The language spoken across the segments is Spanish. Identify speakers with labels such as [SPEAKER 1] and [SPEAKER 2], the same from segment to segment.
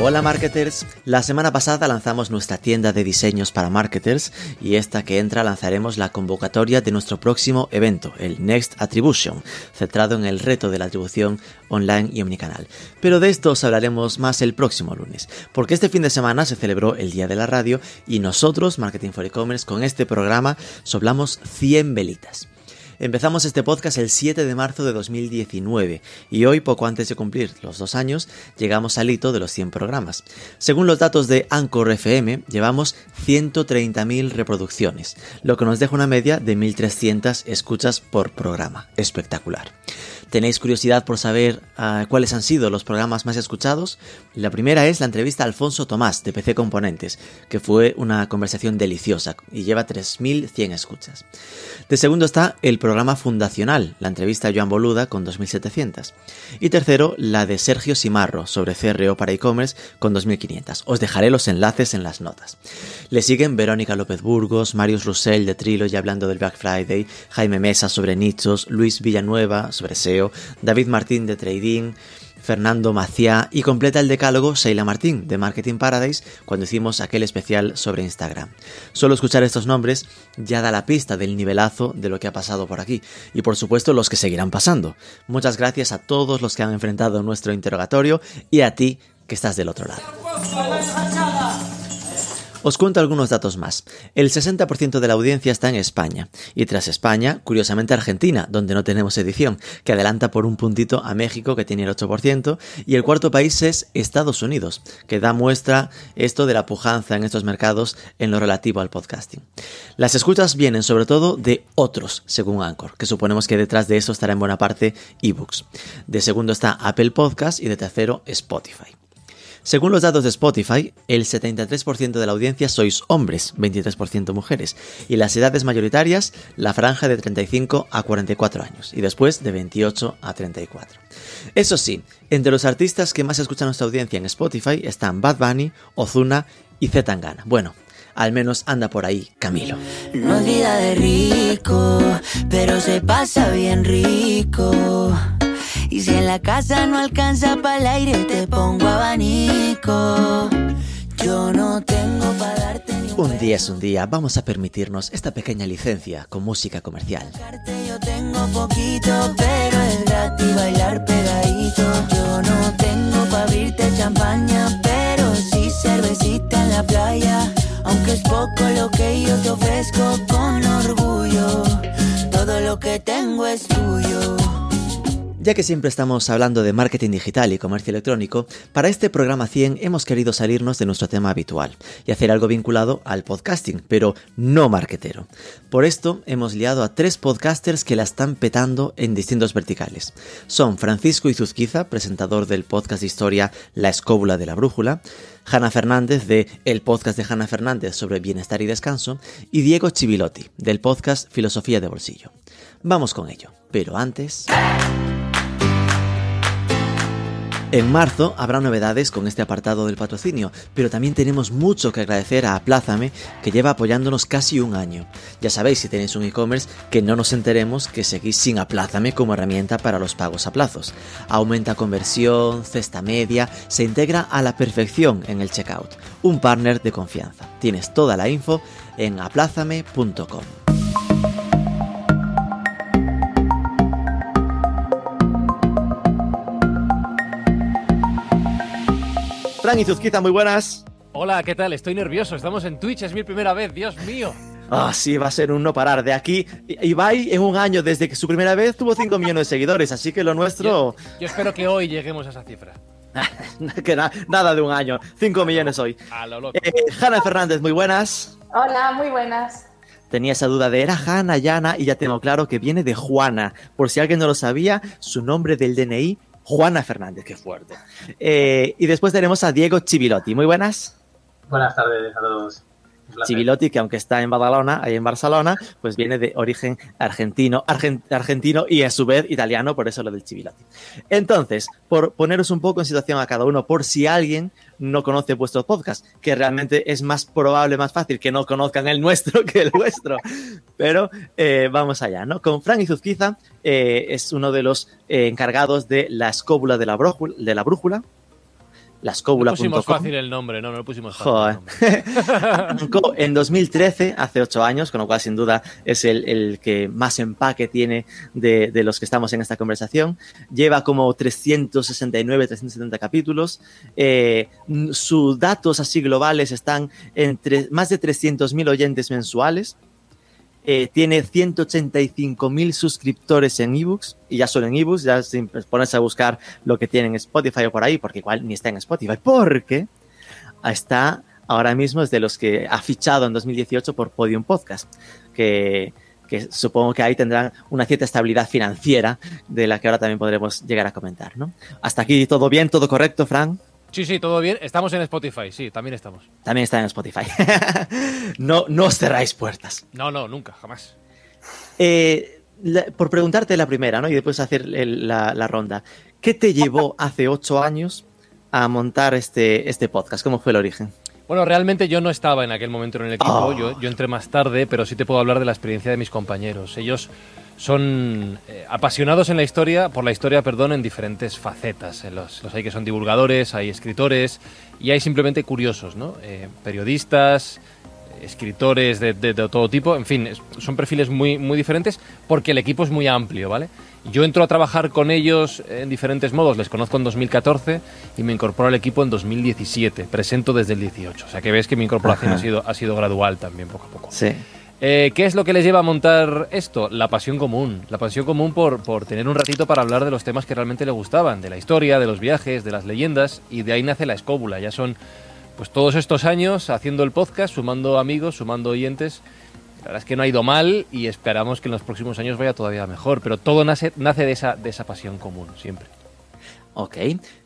[SPEAKER 1] Hola marketers, la semana pasada lanzamos nuestra tienda de diseños para marketers y esta que entra lanzaremos la convocatoria de nuestro próximo evento, el Next Attribution, centrado en el reto de la atribución online y omnicanal. Pero de esto os hablaremos más el próximo lunes, porque este fin de semana se celebró el Día de la Radio y nosotros, Marketing for E-Commerce, con este programa soplamos 100 velitas. Empezamos este podcast el 7 de marzo de 2019 y hoy, poco antes de cumplir los dos años, llegamos al hito de los 100 programas. Según los datos de Anchor FM, llevamos 130.000 reproducciones, lo que nos deja una media de 1.300 escuchas por programa. Espectacular. ¿Tenéis curiosidad por saber uh, cuáles han sido los programas más escuchados? La primera es la entrevista a Alfonso Tomás de PC Componentes, que fue una conversación deliciosa y lleva 3.100 escuchas. De segundo está el programa fundacional, la entrevista a Joan Boluda con 2.700. Y tercero, la de Sergio Simarro sobre CRO para e-commerce con 2.500. Os dejaré los enlaces en las notas. Le siguen Verónica López Burgos, Marius Russell de Trilo hablando del Black Friday, Jaime Mesa sobre nichos, Luis Villanueva sobre SEO, David Martín de Trading, Fernando Maciá y completa el decálogo Sheila Martín de Marketing Paradise cuando hicimos aquel especial sobre Instagram. Solo escuchar estos nombres ya da la pista del nivelazo de lo que ha pasado por aquí y por supuesto los que seguirán pasando. Muchas gracias a todos los que han enfrentado nuestro interrogatorio y a ti que estás del otro lado. Os cuento algunos datos más. El 60% de la audiencia está en España. Y tras España, curiosamente Argentina, donde no tenemos edición, que adelanta por un puntito a México, que tiene el 8%. Y el cuarto país es Estados Unidos, que da muestra esto de la pujanza en estos mercados en lo relativo al podcasting. Las escuchas vienen sobre todo de otros, según Anchor, que suponemos que detrás de eso estará en buena parte ebooks. De segundo está Apple Podcast y de tercero Spotify. Según los datos de Spotify, el 73% de la audiencia sois hombres, 23% mujeres, y las edades mayoritarias, la franja de 35 a 44 años, y después de 28 a 34. Eso sí, entre los artistas que más escuchan nuestra audiencia en Spotify están Bad Bunny, Ozuna y Zetangana. Bueno, al menos anda por ahí Camilo.
[SPEAKER 2] No es vida de rico, pero se pasa bien rico. Y si en la casa no alcanza para el aire, te pongo abanico. Yo no tengo para darte ni
[SPEAKER 1] Un día es un día, vamos a permitirnos esta pequeña licencia con música comercial.
[SPEAKER 2] Yo tengo poquito, pero es gratis bailar pegadito. Yo no tengo para abrirte champaña, pero sí cervecita en la playa. Aunque es poco lo que yo te ofrezco con orgullo, todo lo que tengo es tuyo.
[SPEAKER 1] Ya que siempre estamos hablando de marketing digital y comercio electrónico, para este programa 100 hemos querido salirnos de nuestro tema habitual y hacer algo vinculado al podcasting, pero no marketero. Por esto hemos liado a tres podcasters que la están petando en distintos verticales. Son Francisco Izuzquiza, presentador del podcast de historia La Escóbula de la Brújula, Hanna Fernández de el podcast de Hanna Fernández sobre bienestar y descanso, y Diego Chivilotti del podcast Filosofía de Bolsillo. Vamos con ello, pero antes... En marzo habrá novedades con este apartado del patrocinio, pero también tenemos mucho que agradecer a Aplázame, que lleva apoyándonos casi un año. Ya sabéis, si tenéis un e-commerce, que no nos enteremos que seguís sin Aplázame como herramienta para los pagos a plazos. Aumenta conversión, cesta media, se integra a la perfección en el checkout. Un partner de confianza. Tienes toda la info en aplázame.com. Fran y Zuzquiza, muy buenas.
[SPEAKER 3] Hola, ¿qué tal? Estoy nervioso. Estamos en Twitch, es mi primera vez, Dios mío.
[SPEAKER 1] Ah, sí, va a ser un no parar. De aquí, Ibai en un año desde que su primera vez tuvo 5 millones de seguidores, así que lo nuestro...
[SPEAKER 3] Yo, yo espero que hoy lleguemos a esa cifra.
[SPEAKER 1] que na nada de un año, 5 millones hoy.
[SPEAKER 3] A lo loco.
[SPEAKER 1] Eh, Hanna Fernández, muy buenas.
[SPEAKER 4] Hola, muy buenas.
[SPEAKER 1] Tenía esa duda de era Hanna, Yana, y ya tengo claro que viene de Juana. Por si alguien no lo sabía, su nombre del DNI Juana Fernández, qué fuerte. Eh, y después tenemos a Diego Chivilotti. Muy buenas.
[SPEAKER 5] Buenas tardes a todos.
[SPEAKER 1] Chivilotti, que aunque está en Badalona, ahí en Barcelona, pues viene de origen argentino, argen- argentino y a su vez italiano, por eso lo del Chivilotti. Entonces, por poneros un poco en situación a cada uno, por si alguien no conoce vuestro podcast, que realmente es más probable, más fácil que no conozcan el nuestro que el vuestro. Pero eh, vamos allá, ¿no? Con Frank Izuzquiza eh, es uno de los eh, encargados de la escóbula de la, brújula, de la brújula. La
[SPEAKER 3] No pusimos fácil el nombre, no, no lo pusimos fácil.
[SPEAKER 1] Joder. en 2013, hace ocho años, con lo cual sin duda es el, el que más empaque tiene de, de los que estamos en esta conversación. Lleva como 369, 370 capítulos. Eh, sus datos así globales están entre más de 300.000 oyentes mensuales. Eh, tiene 185.000 suscriptores en ebooks y ya solo en ebooks, ya sin ponerse a buscar lo que tiene en Spotify o por ahí, porque igual ni está en Spotify, porque está ahora mismo es de los que ha fichado en 2018 por Podium Podcast, que, que supongo que ahí tendrán una cierta estabilidad financiera de la que ahora también podremos llegar a comentar, ¿no? Hasta aquí todo bien, todo correcto, Frank.
[SPEAKER 3] Sí, sí, todo bien. Estamos en Spotify, sí, también estamos.
[SPEAKER 1] También está en Spotify. no, no os cerráis puertas.
[SPEAKER 3] No, no, nunca, jamás.
[SPEAKER 1] Eh, la- por preguntarte la primera, ¿no? Y después hacer el- la, la ronda. ¿Qué te llevó hace ocho años a montar este, este podcast? ¿Cómo fue el origen?
[SPEAKER 3] Bueno, realmente yo no estaba en aquel momento en el equipo,
[SPEAKER 1] Oh.
[SPEAKER 3] yo, yo entré más tarde, pero sí te puedo hablar de la experiencia de mis compañeros. Ellos son eh, apasionados en la historia, por la historia, perdón, en diferentes facetas. Los, los hay que son divulgadores, hay escritores y hay simplemente curiosos, ¿no? Eh, periodistas, escritores de, de- de todo tipo, en fin, son perfiles muy, muy diferentes porque el equipo es muy amplio, ¿vale? Yo entro a trabajar con ellos en diferentes modos, les conozco en 2014 y me incorporo al equipo en 2017, presento desde el 18, o sea que ves que mi incorporación
[SPEAKER 1] Ajá.
[SPEAKER 3] ha sido, ha sido gradual también, poco a poco.
[SPEAKER 1] Sí.
[SPEAKER 3] Eh, ¿Qué es lo que les lleva a montar esto? La pasión común. La pasión común por, por tener un ratito para hablar de los temas que realmente le gustaban, de la historia, de los viajes, de las leyendas, y de ahí nace la escóbula. Ya son pues todos estos años haciendo el podcast, sumando amigos, sumando oyentes. La verdad es que no ha ido mal y esperamos que en los próximos años vaya todavía mejor, pero todo nace, nace de, esa, de esa pasión común, siempre.
[SPEAKER 1] Ok.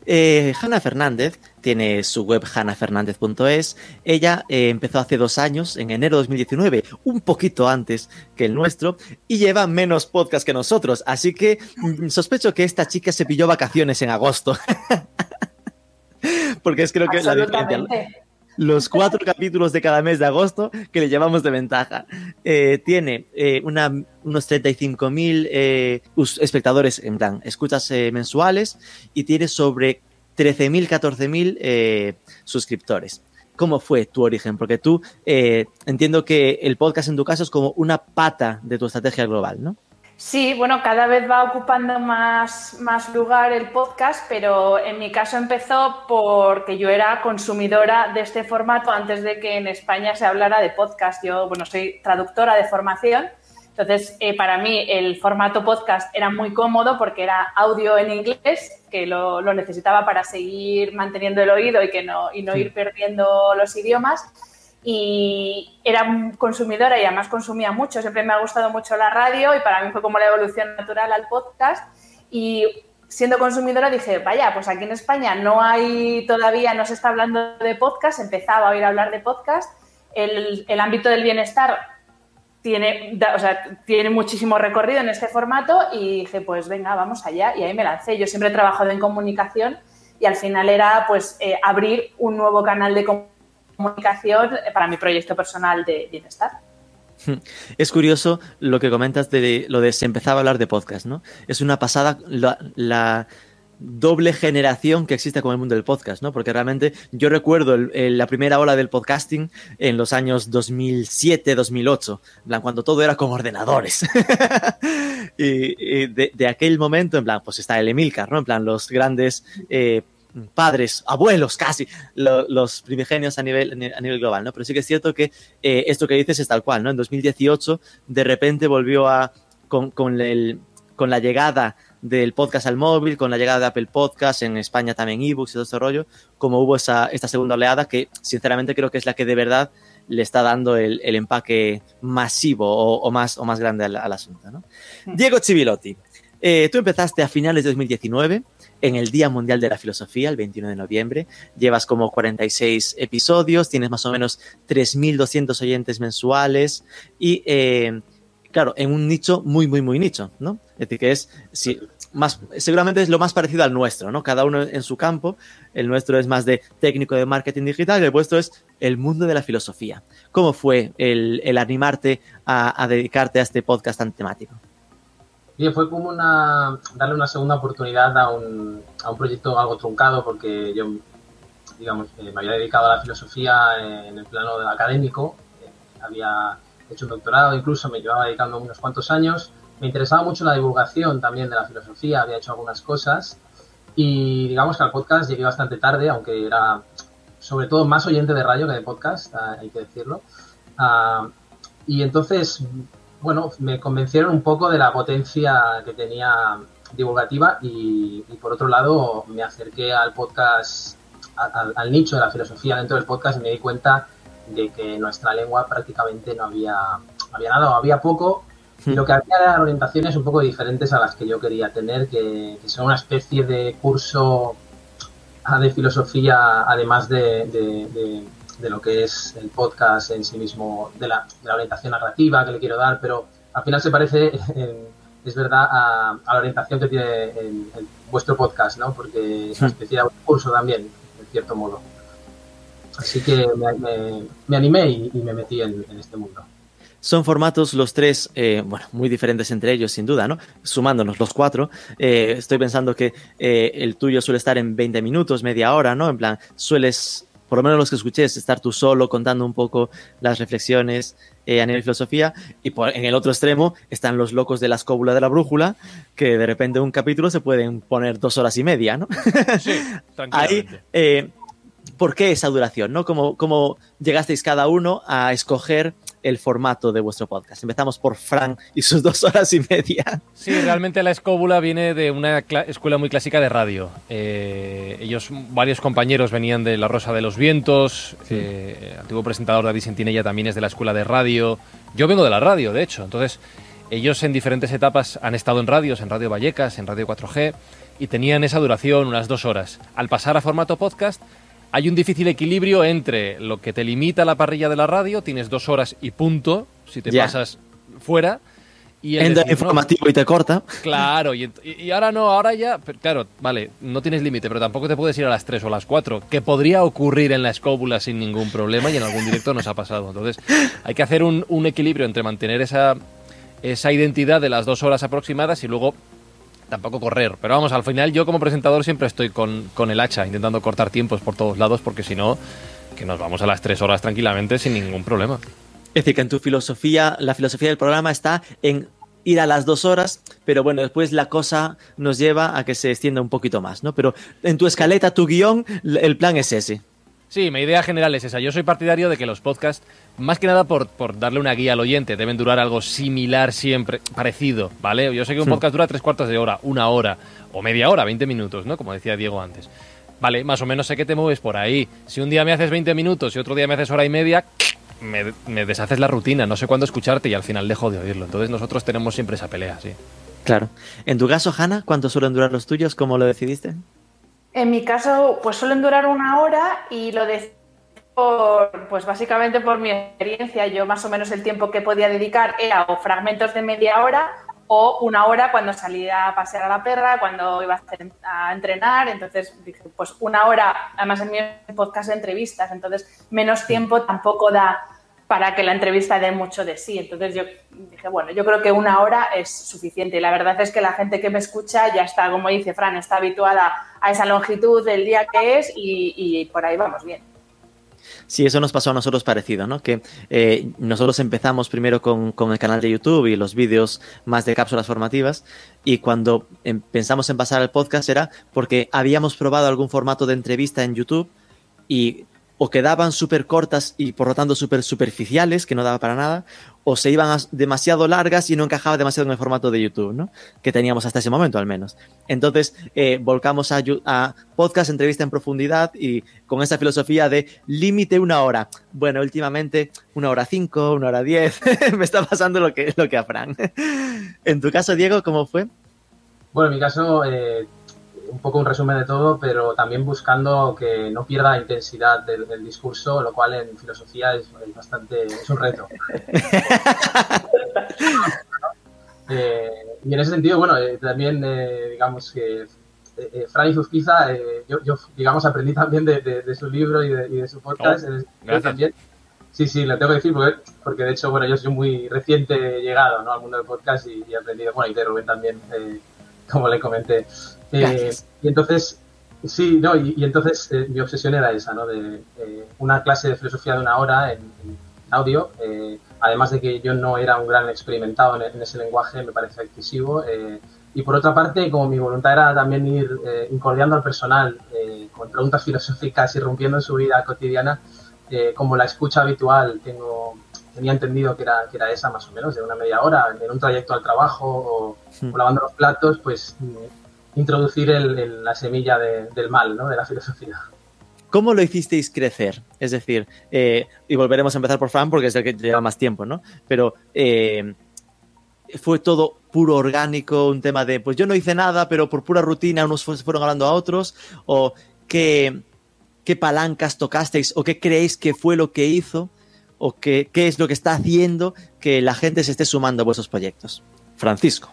[SPEAKER 1] Eh, Hanna Fernández tiene su web hannafernandez.es. Ella eh, empezó hace dos años, en enero de 2019, un poquito antes que el nuestro, y lleva menos podcast que nosotros. Así que mm, sospecho que esta chica se pilló vacaciones en agosto. Porque es creo que la diferencia. Los cuatro capítulos de cada mes de agosto que le llevamos de ventaja. Eh, tiene eh, una, unos 35.000 eh, us- espectadores, en plan, escuchas eh, mensuales y tiene sobre 13.000, 14.000 eh, suscriptores. ¿Cómo fue tu origen? Porque tú eh, entiendo que el podcast en tu caso es como una pata de tu estrategia global, ¿no?
[SPEAKER 4] Sí, bueno, cada vez va ocupando más, más lugar el podcast, pero en mi caso empezó porque yo era consumidora de este formato antes de que en España se hablara de podcast. Yo, bueno, soy traductora de formación, entonces eh, para mí el formato podcast era muy cómodo porque era audio en inglés, que lo, lo necesitaba para seguir manteniendo el oído y, que no, y no ir perdiendo los idiomas y era consumidora y además consumía mucho. Siempre me ha gustado mucho la radio y para mí fue como la evolución natural al podcast. Y siendo consumidora dije, vaya, pues aquí en España no hay todavía, no se está hablando de podcast, empezaba a oír hablar de podcast. El, el ámbito del bienestar tiene, o sea, tiene muchísimo recorrido en este formato y dije, pues venga, vamos allá. Y ahí me lancé. Yo siempre he trabajado en comunicación y al final era pues eh, abrir un nuevo canal de comunicación para mi proyecto personal de bienestar.
[SPEAKER 1] Es curioso lo que comentas de lo de se empezaba a hablar de podcast, ¿no? Es una pasada la, doble generación que existe con el mundo del podcast, ¿no? Porque realmente yo recuerdo la primera ola del podcasting en los años 2007, 2008, en plan, cuando todo era con ordenadores. y de aquel momento, en plan, pues está el Emilcar, ¿no? En plan, los grandes eh, padres, abuelos casi, lo- los primigenios a nivel, a nivel global, ¿no? Pero sí que es cierto que eh, esto que dices es tal cual, ¿no? En 2018, de repente volvió a, con, con el, con la llegada del podcast al móvil, con la llegada de Apple Podcast, en España también ebooks y todo ese rollo, como hubo esa, esta segunda oleada que sinceramente creo que es la que de verdad le está dando el, el empaque masivo o, o más, o más grande al, al asunto. ¿no? Diego Chivilotti, eh, tú empezaste a finales de 2019 en el Día Mundial de la Filosofía, el 21 de noviembre. Llevas como 46 episodios, tienes más o menos 3.200 oyentes mensuales y, eh, claro, en un nicho muy, muy, muy nicho, ¿no? Es decir, que es, más, seguramente es lo más parecido al nuestro, ¿no? Cada uno en su campo. El nuestro es más de técnico de marketing digital y el vuestro es el mundo de la filosofía. ¿Cómo fue el, animarte a dedicarte a este podcast tan temático?
[SPEAKER 5] Bien, fue como una darle una segunda oportunidad a un, a un proyecto algo truncado porque yo, digamos, eh, me había dedicado a la filosofía en el plano académico, eh, había hecho un doctorado, incluso me llevaba dedicando unos cuantos años, me interesaba mucho la divulgación también de la filosofía, había hecho algunas cosas y digamos que al podcast llegué bastante tarde, aunque era sobre todo más oyente de radio que de podcast, ah, hay que decirlo. Uh, y entonces bueno, me convencieron un poco de la potencia que tenía divulgativa y, y por otro lado me acerqué al podcast, al, al, nicho de la filosofía dentro del podcast y me di cuenta de que en nuestra lengua prácticamente no había, había nada o había poco. Y lo que había eran orientaciones un poco diferentes a las que yo quería tener, que, que son una especie de curso de filosofía además de, de, de de lo que es el podcast en sí mismo, de la, de la orientación narrativa que le quiero dar, pero al final se parece, eh, es verdad, a, a, la orientación que tiene vuestro podcast, ¿no? Porque es una especie de curso también, en cierto modo. Así que me, animé y, me metí en, en este mundo.
[SPEAKER 1] Son formatos los tres, eh, bueno, muy diferentes entre ellos, sin duda, ¿no? Sumándonos los cuatro, eh, estoy pensando que eh, el tuyo suele estar en 20 minutos, media hora, ¿no? En plan, sueles por lo menos los que escuché, es estar tú solo contando un poco las reflexiones eh, a nivel de filosofía. Y por, en el otro extremo están los locos de la escóbula de la brújula, que de repente un capítulo se pueden poner dos horas y media, ¿no?
[SPEAKER 3] Sí,
[SPEAKER 1] Ahí, eh, ¿por qué esa duración? ¿no? ¿Cómo, ¿Cómo llegasteis cada uno a escoger el formato de vuestro podcast. Empezamos por Fran y sus dos horas y media.
[SPEAKER 3] Sí, realmente la escóbula viene de una escuela muy clásica de radio. Eh, ellos, varios compañeros venían de La Rosa de los Vientos, sí. eh, el antiguo presentador David Sentinella también es de la escuela de radio. Yo vengo de la radio, de hecho. Entonces, ellos en diferentes etapas han estado en radios, en Radio Vallecas, en Radio 4G, y tenían esa duración, unas dos horas. Al pasar a formato podcast, hay un difícil equilibrio entre lo que te limita la parrilla de la radio, tienes dos horas y punto, si te yeah. pasas fuera.
[SPEAKER 1] Y el Entra informativo no, y te corta.
[SPEAKER 3] Claro, y, y, ahora no, ahora ya, pero, claro, vale, no tienes límite, pero tampoco te puedes ir a las 3 o a las 4, que podría ocurrir en la escóbula sin ningún problema y en algún directo nos ha pasado. Entonces, hay que hacer un, un equilibrio entre mantener esa, esa identidad de las dos horas aproximadas y luego tampoco correr. Pero vamos, al final yo como presentador siempre estoy con, con el hacha, intentando cortar tiempos por todos lados, porque si no, que nos vamos a las tres horas tranquilamente sin ningún problema.
[SPEAKER 1] Es decir, que en tu filosofía, la filosofía del programa está en ir a las dos horas, pero bueno, después la cosa nos lleva a que se extienda un poquito más, ¿no? Pero en tu escaleta, tu guion, el plan es ese.
[SPEAKER 3] Sí, mi idea general es esa. Yo soy partidario de que los podcasts, más que nada por, por, darle una guía al oyente, deben durar algo similar siempre, parecido, ¿vale? Yo sé que un podcast dura tres cuartos de hora, una hora, o media hora, 20 minutos, ¿no? Como decía Diego antes. Vale, más o menos sé que te mueves por ahí. Si un día me haces 20 minutos y otro día me haces hora y media, me, me deshaces la rutina, no sé cuándo escucharte y al final dejo de oírlo. Entonces nosotros tenemos siempre esa pelea, sí.
[SPEAKER 1] Claro. En tu caso, Hanna, ¿cuánto suelen durar los tuyos? ¿Cómo lo decidiste?
[SPEAKER 4] En mi caso, pues suelen durar una hora y lo de por, pues básicamente por mi experiencia. Yo más o menos el tiempo que podía dedicar era o fragmentos de media hora o una hora cuando salía a pasear a la perra, cuando iba a, hacer, a entrenar. Entonces, pues una hora, además en mi podcast de entrevistas, entonces menos tiempo tampoco da para que la entrevista dé mucho de sí. Entonces yo dije, bueno, yo creo que una hora es suficiente. Y la verdad es que la gente que me escucha ya está, como dice Fran, está habituada a esa longitud del día que es y, y por ahí vamos bien.
[SPEAKER 1] Sí, eso nos pasó a nosotros parecido, ¿no? Que eh, nosotros empezamos primero con, con, el canal de YouTube y los vídeos más de cápsulas formativas y cuando em, pensamos en pasar al podcast era porque habíamos probado algún formato de entrevista en YouTube y o quedaban súper cortas y por lo tanto súper superficiales, que no daba para nada, o se iban demasiado largas y no encajaba demasiado en el formato de YouTube, ¿no? Que teníamos hasta ese momento al menos. Entonces, eh, volcamos a, a, podcast, entrevista en profundidad y con esa filosofía de límite una hora. Bueno, últimamente una hora cinco, una hora diez, me está pasando lo que, lo que a Fran. en tu caso, Diego, ¿cómo fue?
[SPEAKER 5] Bueno, en mi caso, eh, un poco un resumen de todo, pero también buscando que no pierda la intensidad del, discurso, lo cual en filosofía es, bastante, es un reto. Eh, y en ese sentido, bueno, eh, también digamos que eh, Fray Zuzquiza, yo, yo, digamos, aprendí también de, su libro y de, su podcast.
[SPEAKER 3] Oh,
[SPEAKER 5] también. Sí, sí, lo tengo que decir porque, porque, de hecho, bueno, yo soy muy reciente llegado ¿no? al mundo del podcast y, he aprendido, bueno, y de Rubén también, como le comenté. Eh, y entonces, sí, no, y, entonces eh, mi obsesión era esa, ¿no? De eh, una clase de filosofía de una hora en, audio, además de que yo no era un gran experimentado en, ese lenguaje, me parece excesivo. y por otra parte, como mi voluntad era también ir incordiando al personal con preguntas filosóficas y rompiendo en su vida cotidiana, como la escucha habitual tengo tenía entendido que era, que era esa más o menos, de una media hora, en un trayecto al trabajo o, o lavando los platos, pues introducir el, la semilla del mal, ¿no? De la filosofía.
[SPEAKER 1] ¿Cómo lo hicisteis crecer? Es decir, eh, y volveremos a empezar por Fran porque es el que lleva más tiempo, ¿no? Pero eh, fue todo puro orgánico, un tema de, pues yo no hice nada, pero por pura rutina unos fueron hablando a otros, o qué, palancas tocasteis, o qué creéis que fue lo que hizo, o qué es lo que está haciendo que la gente se esté sumando a vuestros proyectos. Francisco.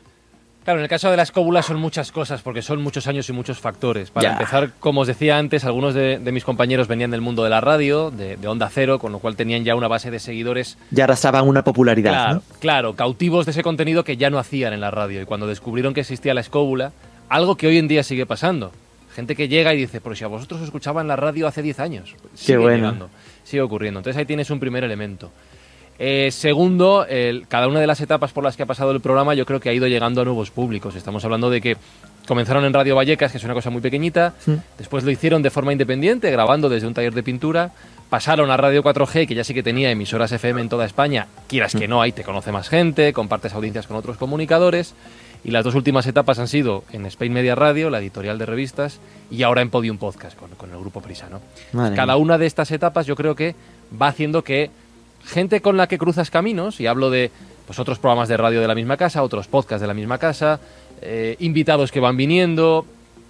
[SPEAKER 3] Claro, en el caso de la escóbula son muchas cosas, porque son muchos años y muchos factores. Para empezar, como os decía antes, algunos de, mis compañeros venían del mundo de la radio, de, Onda Cero, con lo cual tenían ya una base de seguidores.
[SPEAKER 1] Ya arrasaban una popularidad.
[SPEAKER 3] Claro, claro, cautivos de ese contenido que ya no hacían en la radio. Y cuando descubrieron que existía la escóbula, algo que hoy en día sigue pasando. Gente que llega y dice, pero si a vosotros os escuchaba en la radio hace 10 años.
[SPEAKER 1] Sigue Qué bueno.
[SPEAKER 3] sigue ocurriendo. Entonces ahí tienes un primer elemento. Eh, segundo, cada una de las etapas por las que ha pasado el programa yo creo que ha ido llegando a nuevos públicos. Estamos hablando de que comenzaron en Radio Vallecas, que es una cosa muy pequeñita, después lo hicieron de forma independiente, grabando desde un taller de pintura, pasaron a Radio 4G, que ya sí que tenía emisoras FM en toda España, quieras que no, ahí te conoce más gente, compartes audiencias con otros comunicadores, y las dos últimas etapas han sido en Spain Media Radio, la editorial de revistas, y ahora en Podium Podcast, con, el grupo Prisa. ¿no? Cada una de estas etapas yo creo que va haciendo que gente con la que cruzas caminos, y hablo de pues, otros programas de radio de la misma casa, otros podcasts de la misma casa, eh, invitados que van viniendo.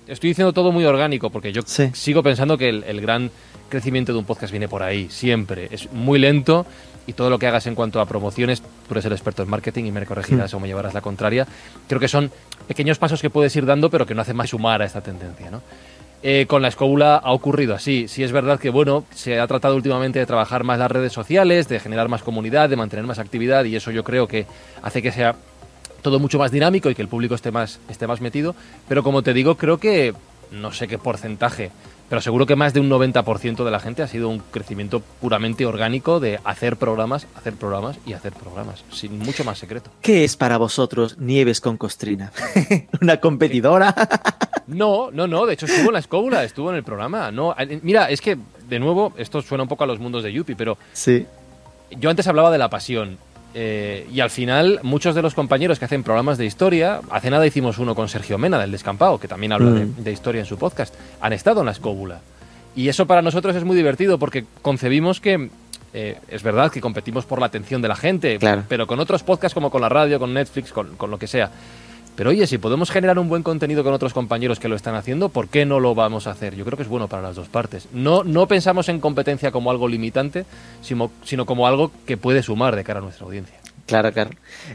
[SPEAKER 3] Estoy diciendo todo muy orgánico porque yo sigo pensando que el, gran crecimiento de un podcast viene por ahí, siempre. Es muy lento y todo lo que hagas en cuanto a promociones, tú eres el experto en marketing y me corregirás hmm. o me llevarás la contraria. Creo que son pequeños pasos que puedes ir dando, pero que no hacen más sumar a esta tendencia. ¿no? Eh, con la escóbula ha ocurrido así. Sí es verdad que bueno, se ha tratado últimamente de trabajar más las redes sociales, de generar más comunidad, de mantener más actividad y eso yo creo que hace que sea todo mucho más dinámico y que el público esté más, esté más metido. Pero como te digo, creo que no sé qué porcentaje, pero seguro que más de un 90% de la gente ha sido un crecimiento puramente orgánico de hacer programas, hacer programas y hacer programas, sin mucho más secreto.
[SPEAKER 1] ¿Qué es para vosotros Nieves con Costrina? ¿Una competidora?
[SPEAKER 3] No, no, no. De hecho, estuvo en la escóbula, estuvo en el programa. No, mira, es que, de nuevo, esto suena un poco a los mundos de Yuppie, pero.
[SPEAKER 1] Sí.
[SPEAKER 3] Yo antes hablaba de la pasión. Eh, y al final, muchos de los compañeros que hacen programas de historia, hace nada hicimos uno con Sergio Mena del Descampado, que también habla de, mm. historia en su podcast, han estado en la escóbula. Y eso para nosotros es muy divertido porque concebimos que eh, es verdad que competimos por la atención de la gente, pero con otros podcasts como con la radio, con Netflix, con, con, lo que sea. Pero oye, si podemos generar un buen contenido con otros compañeros que lo están haciendo, ¿por qué no lo vamos a hacer? Yo creo que es bueno para las dos partes. No, no pensamos en competencia como algo limitante, sino, sino como algo que puede sumar de cara a nuestra audiencia.
[SPEAKER 1] Claro, claro.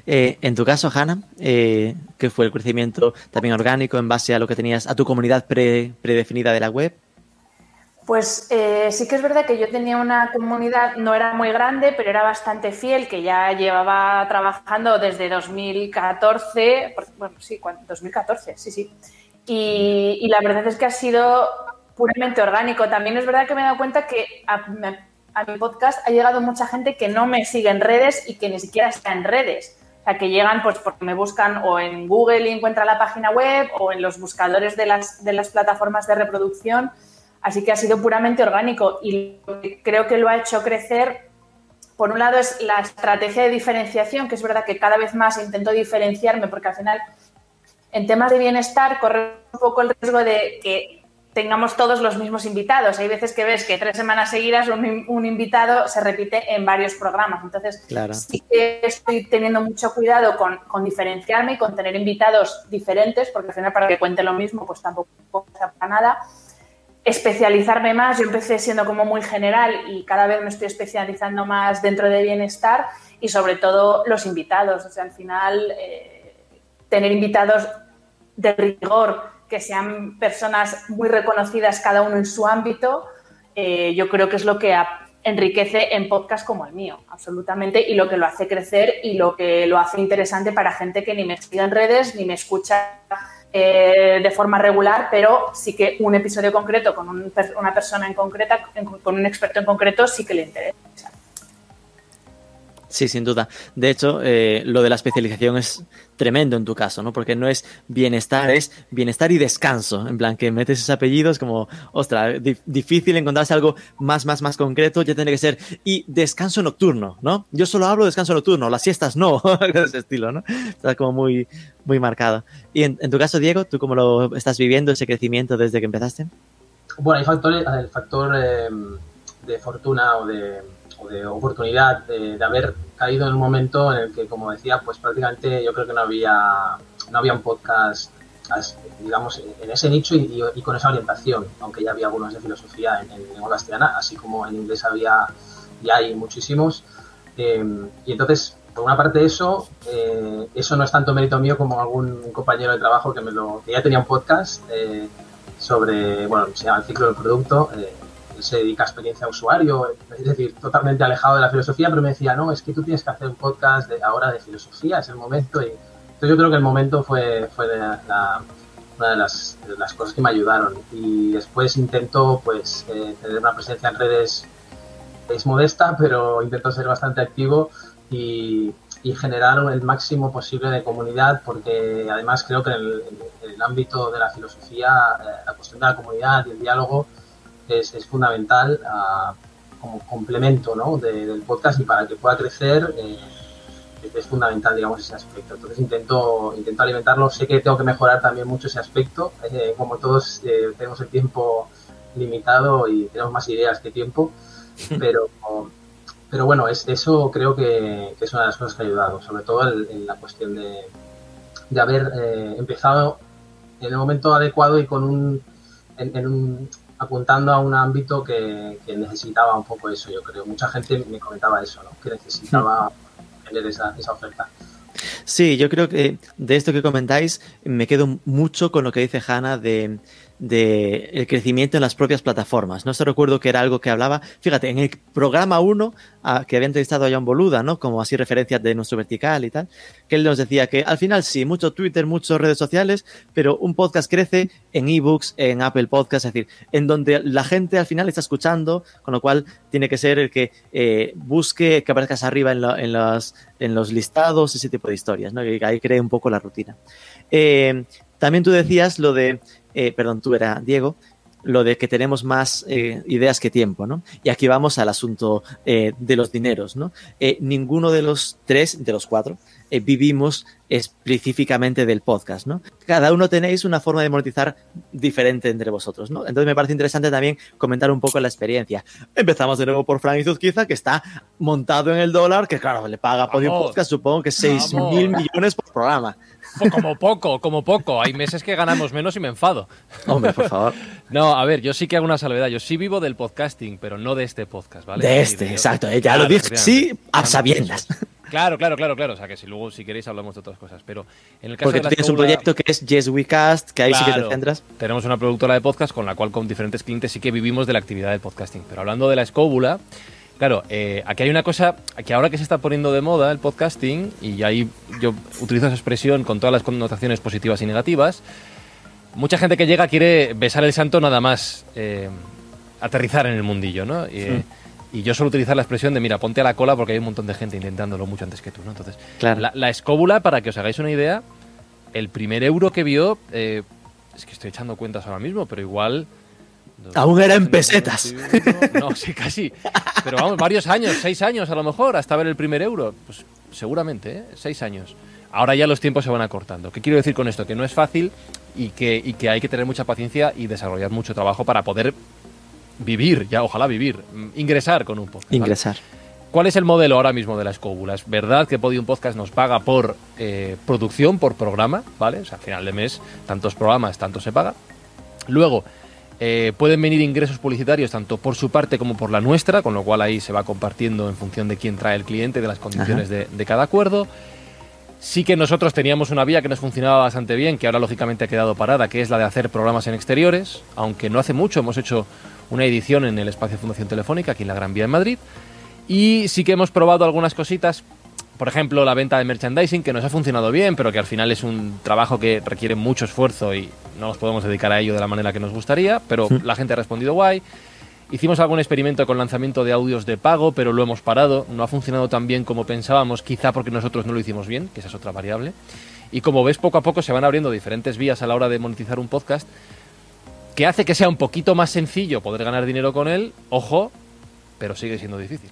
[SPEAKER 1] Eh, en tu caso, Hanna, eh, ¿qué fue el crecimiento también orgánico en base a lo que tenías, a tu comunidad predefinida de la web?
[SPEAKER 4] Pues eh, sí que es verdad que yo tenía una comunidad, no era muy grande, pero era bastante fiel, que ya llevaba trabajando desde 2014, bueno, sí, 2014, sí, sí. Y, la verdad es que ha sido puramente orgánico. También es verdad que me he dado cuenta que a, mi podcast ha llegado mucha gente que no me sigue en redes y que ni siquiera está en redes. O sea, que llegan pues porque me buscan o en Google y encuentran la página web o en los buscadores de las, de las plataformas de reproducción Así que ha sido puramente orgánico y creo que lo ha hecho crecer, por un lado, es la estrategia de diferenciación, que es verdad que cada vez más intento diferenciarme porque al final, en temas de bienestar, corre un poco el riesgo de que tengamos todos los mismos invitados. Hay veces que ves que tres semanas seguidas un, un invitado se repite en varios programas. Entonces,
[SPEAKER 1] Claro.
[SPEAKER 4] sí que estoy teniendo mucho cuidado con, con diferenciarme y con tener invitados diferentes, porque al final para que cuente lo mismo, pues tampoco pasa para nada. Especializarme más, yo empecé siendo como muy general y cada vez me estoy especializando más dentro de bienestar y sobre todo los invitados. O sea, al final eh, tener invitados de rigor, que sean personas muy reconocidas cada uno en su ámbito, eh, yo creo que es lo que enriquece en podcast como el mío, absolutamente, y lo que lo hace crecer y lo que lo hace interesante para gente que ni me sigue en redes ni me escucha eh, de forma regular, pero sí que un episodio concreto con un una persona en concreta, con un experto en concreto, sí que le interesa.
[SPEAKER 1] Sí, sin duda. De hecho, eh, lo de la especialización es tremendo en tu caso, ¿no? Porque no es bienestar, es bienestar y descanso. En plan, que metes ese apellido, es como, ostras, di- difícil encontrarse algo más, más, más concreto, ya tiene que ser. Y descanso nocturno, ¿no? Yo solo hablo de descanso nocturno, las siestas no, ese estilo, ¿no? Está como muy, muy marcado. Y en, tu caso, Diego, ¿tú cómo lo estás viviendo, ese crecimiento desde que empezaste?
[SPEAKER 5] Bueno, hay factores, el factor eh, de fortuna o de, o de oportunidad de, de haber caído en un momento en el que, como decía, pues prácticamente yo creo que no había, no había un podcast, as- digamos, en ese nicho y, y- y con esa orientación, aunque ya había algunos de filosofía en, en lengua castellana, así como en inglés había y hay muchísimos. Eh, y entonces, por una parte eso, eh, eso no es tanto mérito mío como algún compañero de trabajo que me lo, que ya tenía un podcast eh, sobre, bueno, se llama el ciclo del producto, eh, se dedica a experiencia de usuario, es decir, totalmente alejado de la filosofía, pero me decía, no, es que tú tienes que hacer un podcast de, ahora de filosofía, es el momento. Y, entonces yo creo que el momento fue, fue una de las, las cosas que me ayudaron. Y después intento, pues, eh, tener una presencia en redes, es modesta, pero intento ser bastante activo y, y generar el máximo posible de comunidad, porque además creo que en el, en el ámbito de la filosofía, eh, la cuestión de la comunidad y el diálogo es, es fundamental ah, como complemento ¿no? de- del podcast y para que pueda crecer eh, es- fundamental, digamos, ese aspecto. Entonces intento, intento alimentarlo. Sé que tengo que mejorar también mucho ese aspecto. Eh, como todos eh, tenemos el tiempo limitado y tenemos más ideas que tiempo, pero, pero bueno, es, eso creo que, que es una de las cosas que ha ayudado, sobre todo en la cuestión de, de haber empezado en el momento adecuado y con un, en, en un apuntando a un ámbito que, que necesitaba un poco eso, yo creo. Mucha gente me comentaba eso, ¿no? que necesitaba tener esa, esa oferta.
[SPEAKER 1] Sí, yo creo que de esto que comentáis me quedo mucho con lo que dice Hanna de, de el crecimiento en las propias plataformas. No se recuerdo que era algo que hablaba. Fíjate, en el programa 1, que había entrevistado a John Boluda, ¿no? Como así referencias de nuestro vertical y tal, que él nos decía que al final sí, mucho Twitter, muchas redes sociales, pero un podcast crece en ebooks, en Apple Podcasts, es decir, en donde la gente al final está escuchando, con lo cual tiene que ser el que eh, busque que aparezcas arriba en, en los listados, ese tipo de historias, ¿no? Que ahí cree un poco la rutina. Eh, también tú decías lo de, eh, perdón, tú era Diego, lo de que tenemos más eh, ideas que tiempo, ¿no? Y aquí vamos al asunto eh, de los dineros, ¿no? Eh, ninguno de los tres, de los cuatro, vivimos específicamente del podcast, ¿no? Cada uno tenéis una forma de monetizar diferente entre vosotros, ¿no? Entonces me parece interesante también comentar un poco la experiencia. Empezamos de nuevo por Frank Izuzquiza, que está montado en el dólar, que claro, le paga
[SPEAKER 3] Vamos.
[SPEAKER 1] Podcast, supongo que 6
[SPEAKER 3] Vamos.
[SPEAKER 1] mil millones por programa.
[SPEAKER 3] Po- Como poco, como poco. Hay meses que ganamos menos y me enfado.
[SPEAKER 1] Hombre, por favor.
[SPEAKER 3] No, a ver, yo sí que hago una salvedad. Yo sí vivo del podcasting, pero no de este podcast, ¿vale?
[SPEAKER 1] De
[SPEAKER 3] Es
[SPEAKER 1] este, exacto, eh, ya
[SPEAKER 3] Claro,
[SPEAKER 1] lo dije, sí, a sabiendas.
[SPEAKER 3] Claro, claro, claro, claro. O sea, que si luego, si queréis, hablamos de otras cosas. Pero en el caso
[SPEAKER 1] Porque
[SPEAKER 3] de
[SPEAKER 1] tú tienes un proyecto que es Yes We Cast, que ahí sí que te centras.
[SPEAKER 3] Tenemos una productora de podcast con la cual con diferentes clientes sí que vivimos de la actividad del podcasting. Pero hablando de la escóbula, claro, eh, aquí hay una cosa que ahora que se está poniendo de moda el podcasting, y ahí yo utilizo esa expresión con todas las connotaciones positivas y negativas, mucha gente que llega quiere besar el santo nada más eh, aterrizar en el mundillo, ¿no? Y, eh, y yo suelo utilizar la expresión de, mira, ponte a la cola porque hay un montón de gente intentándolo mucho antes que tú, ¿no? Entonces,
[SPEAKER 1] Claro.
[SPEAKER 3] la, la escóbula, para que os hagáis una idea, el primer euro que vio, eh, es que estoy echando cuentas ahora mismo, pero igual...
[SPEAKER 1] Aún era en pesetas.
[SPEAKER 3] No, sí, casi. Pero vamos, varios años, seis años a lo mejor, hasta ver el primer euro. Pues seguramente, ¿eh? Seis años. Ahora ya los tiempos se van acortando. ¿Qué quiero decir con esto? Que no es fácil y que, y que hay que tener mucha paciencia y desarrollar mucho trabajo para poder vivir, ya ojalá vivir, mm, ingresar con un podcast. ¿vale?
[SPEAKER 1] Ingresar.
[SPEAKER 3] ¿Cuál es el modelo ahora mismo de la escóbula? Es verdad que Podium Podcast nos paga por eh, producción, por programa, ¿vale? O sea, al final de mes, tantos programas, tanto se paga. Luego, eh, pueden venir ingresos publicitarios tanto por su parte como por la nuestra, con lo cual ahí se va compartiendo en función de quién trae el cliente, de las condiciones de, de cada acuerdo. Sí que nosotros teníamos una vía que nos funcionaba bastante bien, que ahora lógicamente ha quedado parada, que es la de hacer programas en exteriores, aunque no hace mucho hemos hecho una edición en el espacio Fundación Telefónica, aquí en la Gran Vía en Madrid. Y sí que hemos probado algunas cositas, por ejemplo, la venta de merchandising, que nos ha funcionado bien, pero que al final es un trabajo que requiere mucho esfuerzo y no nos podemos dedicar a ello de la manera que nos gustaría, pero la gente ha respondido guay. Hicimos algún experimento con lanzamiento de audios de pago, pero lo hemos parado. No ha funcionado tan bien como pensábamos, quizá porque nosotros no lo hicimos bien, que esa es otra variable. Y como ves, poco a poco se van abriendo diferentes vías a la hora de monetizar un podcast, que hace que sea un poquito más sencillo poder ganar dinero con él, ojo, pero sigue siendo difícil.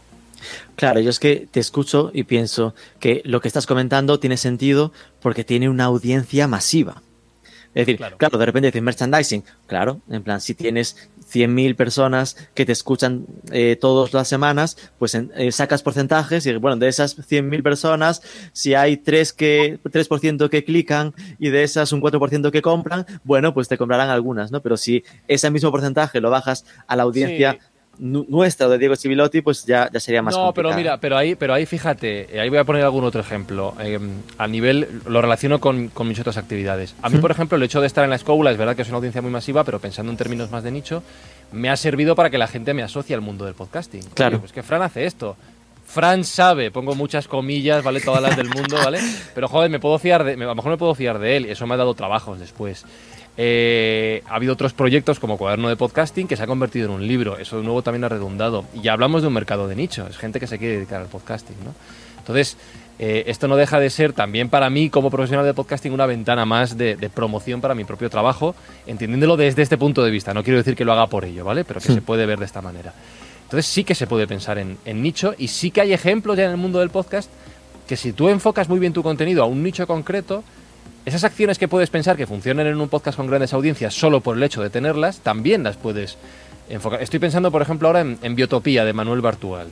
[SPEAKER 1] Claro, yo es que te escucho y pienso que lo que estás comentando tiene sentido porque tiene una audiencia masiva. Es decir,
[SPEAKER 3] Claro.
[SPEAKER 1] claro, de repente dices merchandising, claro, en plan, si tienes 100.000 personas que te escuchan eh, todas las semanas, pues en- eh, sacas porcentajes y, bueno, de esas 100.000 personas, si hay 3%, que, 3 que clican y de esas un 4% que compran, bueno, pues te comprarán algunas, ¿no? Pero si ese mismo porcentaje lo bajas a la audiencia
[SPEAKER 3] Sí.
[SPEAKER 1] Nu- nuestra de Diego Civilotti, pues ya, ya sería más
[SPEAKER 3] no, pero mira, pero ahí, pero ahí fíjate, eh, ahí voy a poner algún otro ejemplo. Eh, a nivel, lo relaciono con, con mis otras actividades. A mí, por ejemplo, el hecho de estar en la escóbula, es verdad que es una audiencia muy masiva, pero pensando en términos más de nicho, me ha servido para que la gente me asocie al mundo del podcasting.
[SPEAKER 1] Claro.
[SPEAKER 3] Oye, pues que Fran hace esto. Fran sabe, pongo muchas comillas, ¿vale? Todas las del mundo, ¿vale? Pero joder, me puedo fiar de, me- a lo mejor me puedo fiar de él y eso me ha dado trabajos después. Eh, ha habido otros proyectos como Cuaderno de Podcasting que se ha convertido en un libro. Eso de nuevo también ha redundado. Y ya hablamos de un mercado de nicho. Es gente que se quiere dedicar al podcasting, ¿no? Entonces, eh, esto no deja de ser también para mí como profesional de podcasting una ventana más de, de promoción para mi propio trabajo, entendiéndolo desde este punto de vista. No quiero decir que lo haga por ello, ¿vale? Pero que se puede ver de esta manera. Entonces sí que se puede pensar en, en nicho y sí que hay ejemplos ya en el mundo del podcast que si tú enfocas muy bien tu contenido a un nicho concreto, esas acciones que puedes pensar que funcionan en un podcast con grandes audiencias solo por el hecho de tenerlas, también las puedes enfocar. Estoy pensando, por ejemplo, ahora en, en Biotopía de Manuel Bartual.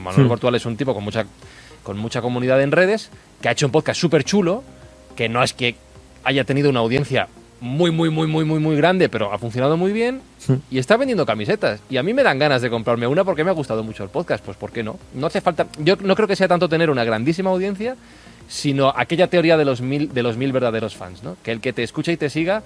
[SPEAKER 3] Manuel. Bartual es un tipo con mucha, con mucha comunidad en redes, que ha hecho un podcast súper chulo, que no es que haya tenido una audiencia muy, muy, muy, muy, muy, muy grande, pero ha funcionado muy bien y está vendiendo camisetas. Y a mí me dan ganas de comprarme una porque me ha gustado mucho el podcast. Pues ¿por qué no? No hace falta. Yo no creo que sea tanto tener una grandísima audiencia, sino aquella teoría de los mil, de los mil verdaderos fans, ¿no? Que el que te escucha y te siga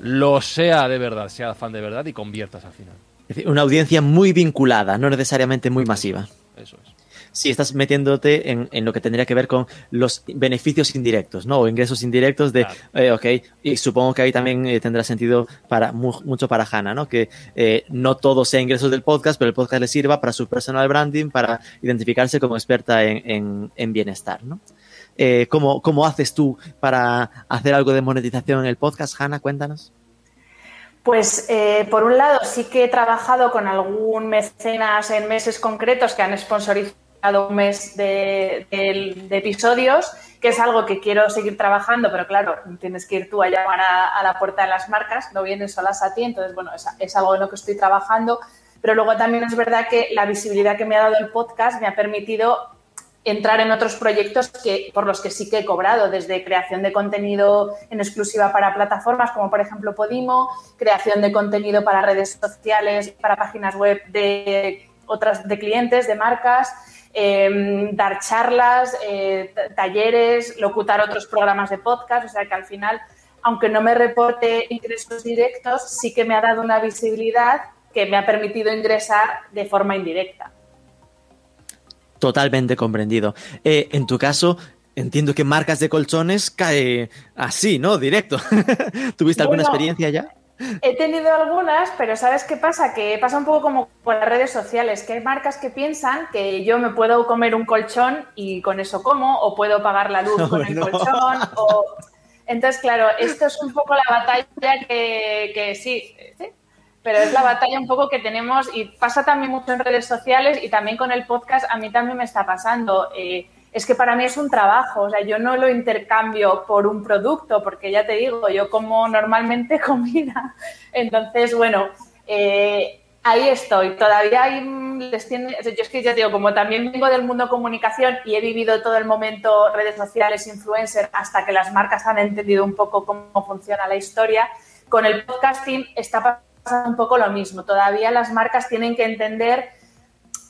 [SPEAKER 3] lo sea de verdad, sea fan de verdad y conviertas al final.
[SPEAKER 1] Es decir, una audiencia muy vinculada, no necesariamente muy masiva.
[SPEAKER 3] Eso es.
[SPEAKER 1] Si estás metiéndote en, en lo que tendría que ver con los beneficios indirectos, ¿no? O ingresos indirectos de,
[SPEAKER 3] Claro.
[SPEAKER 1] eh, ok, y supongo que ahí también eh, tendrá sentido para mu- mucho para Hanna, ¿no? Que eh, no todo sea ingresos del podcast, pero el podcast le sirva para su personal branding, para identificarse como experta en, en- en bienestar, ¿no? Eh, ¿cómo, ¿Cómo haces tú para hacer algo de monetización en el podcast, Hanna? Cuéntanos.
[SPEAKER 4] Pues eh, por un lado sí que he trabajado con algún mecenas en meses concretos que han sponsorizado un mes de, episodios, que es algo que quiero seguir trabajando, pero claro, tienes que ir tú a llamar a, a la puerta de las marcas, no vienen solas a ti, entonces bueno, es, es algo en lo que estoy trabajando, pero luego también es verdad que la visibilidad que me ha dado el podcast me ha permitido entrar en otros proyectos que, por los que sí que he cobrado, desde creación de contenido en exclusiva para plataformas como por ejemplo Podimo, creación de contenido para redes sociales, para páginas web de otras de clientes, de marcas, eh, dar charlas, eh, talleres, locutar otros programas de podcast, o sea que al final, aunque no me reporte ingresos directos, sí que me ha dado una visibilidad que me ha permitido ingresar de forma indirecta.
[SPEAKER 1] Totalmente comprendido. Eh, en tu caso, entiendo que marcas de colchones cae así, ¿no? Directo. ¿Tuviste alguna
[SPEAKER 4] Bueno,
[SPEAKER 1] experiencia ya?
[SPEAKER 4] He tenido algunas, pero ¿sabes qué pasa? Que pasa un poco como con las redes sociales, que hay marcas que piensan que yo me puedo comer un colchón y con eso como, o puedo pagar la luz con el colchón, o... Entonces, claro, esto es un poco la batalla que, que sí, sí, pero es la batalla un poco que tenemos y pasa también mucho en redes sociales y también con el podcast, a mí también me está pasando. Eh, es que para mí es un trabajo, o sea, yo no lo intercambio por un producto, porque ya te digo, yo como normalmente comida. Entonces, bueno, eh, ahí estoy. Todavía les tiene, yo es que ya digo, como también vengo del mundo comunicación y he vivido todo el momento redes sociales, influencer, hasta que las marcas han entendido un poco cómo funciona la historia, con el podcasting está pasando un poco lo mismo. Todavía las marcas tienen que entender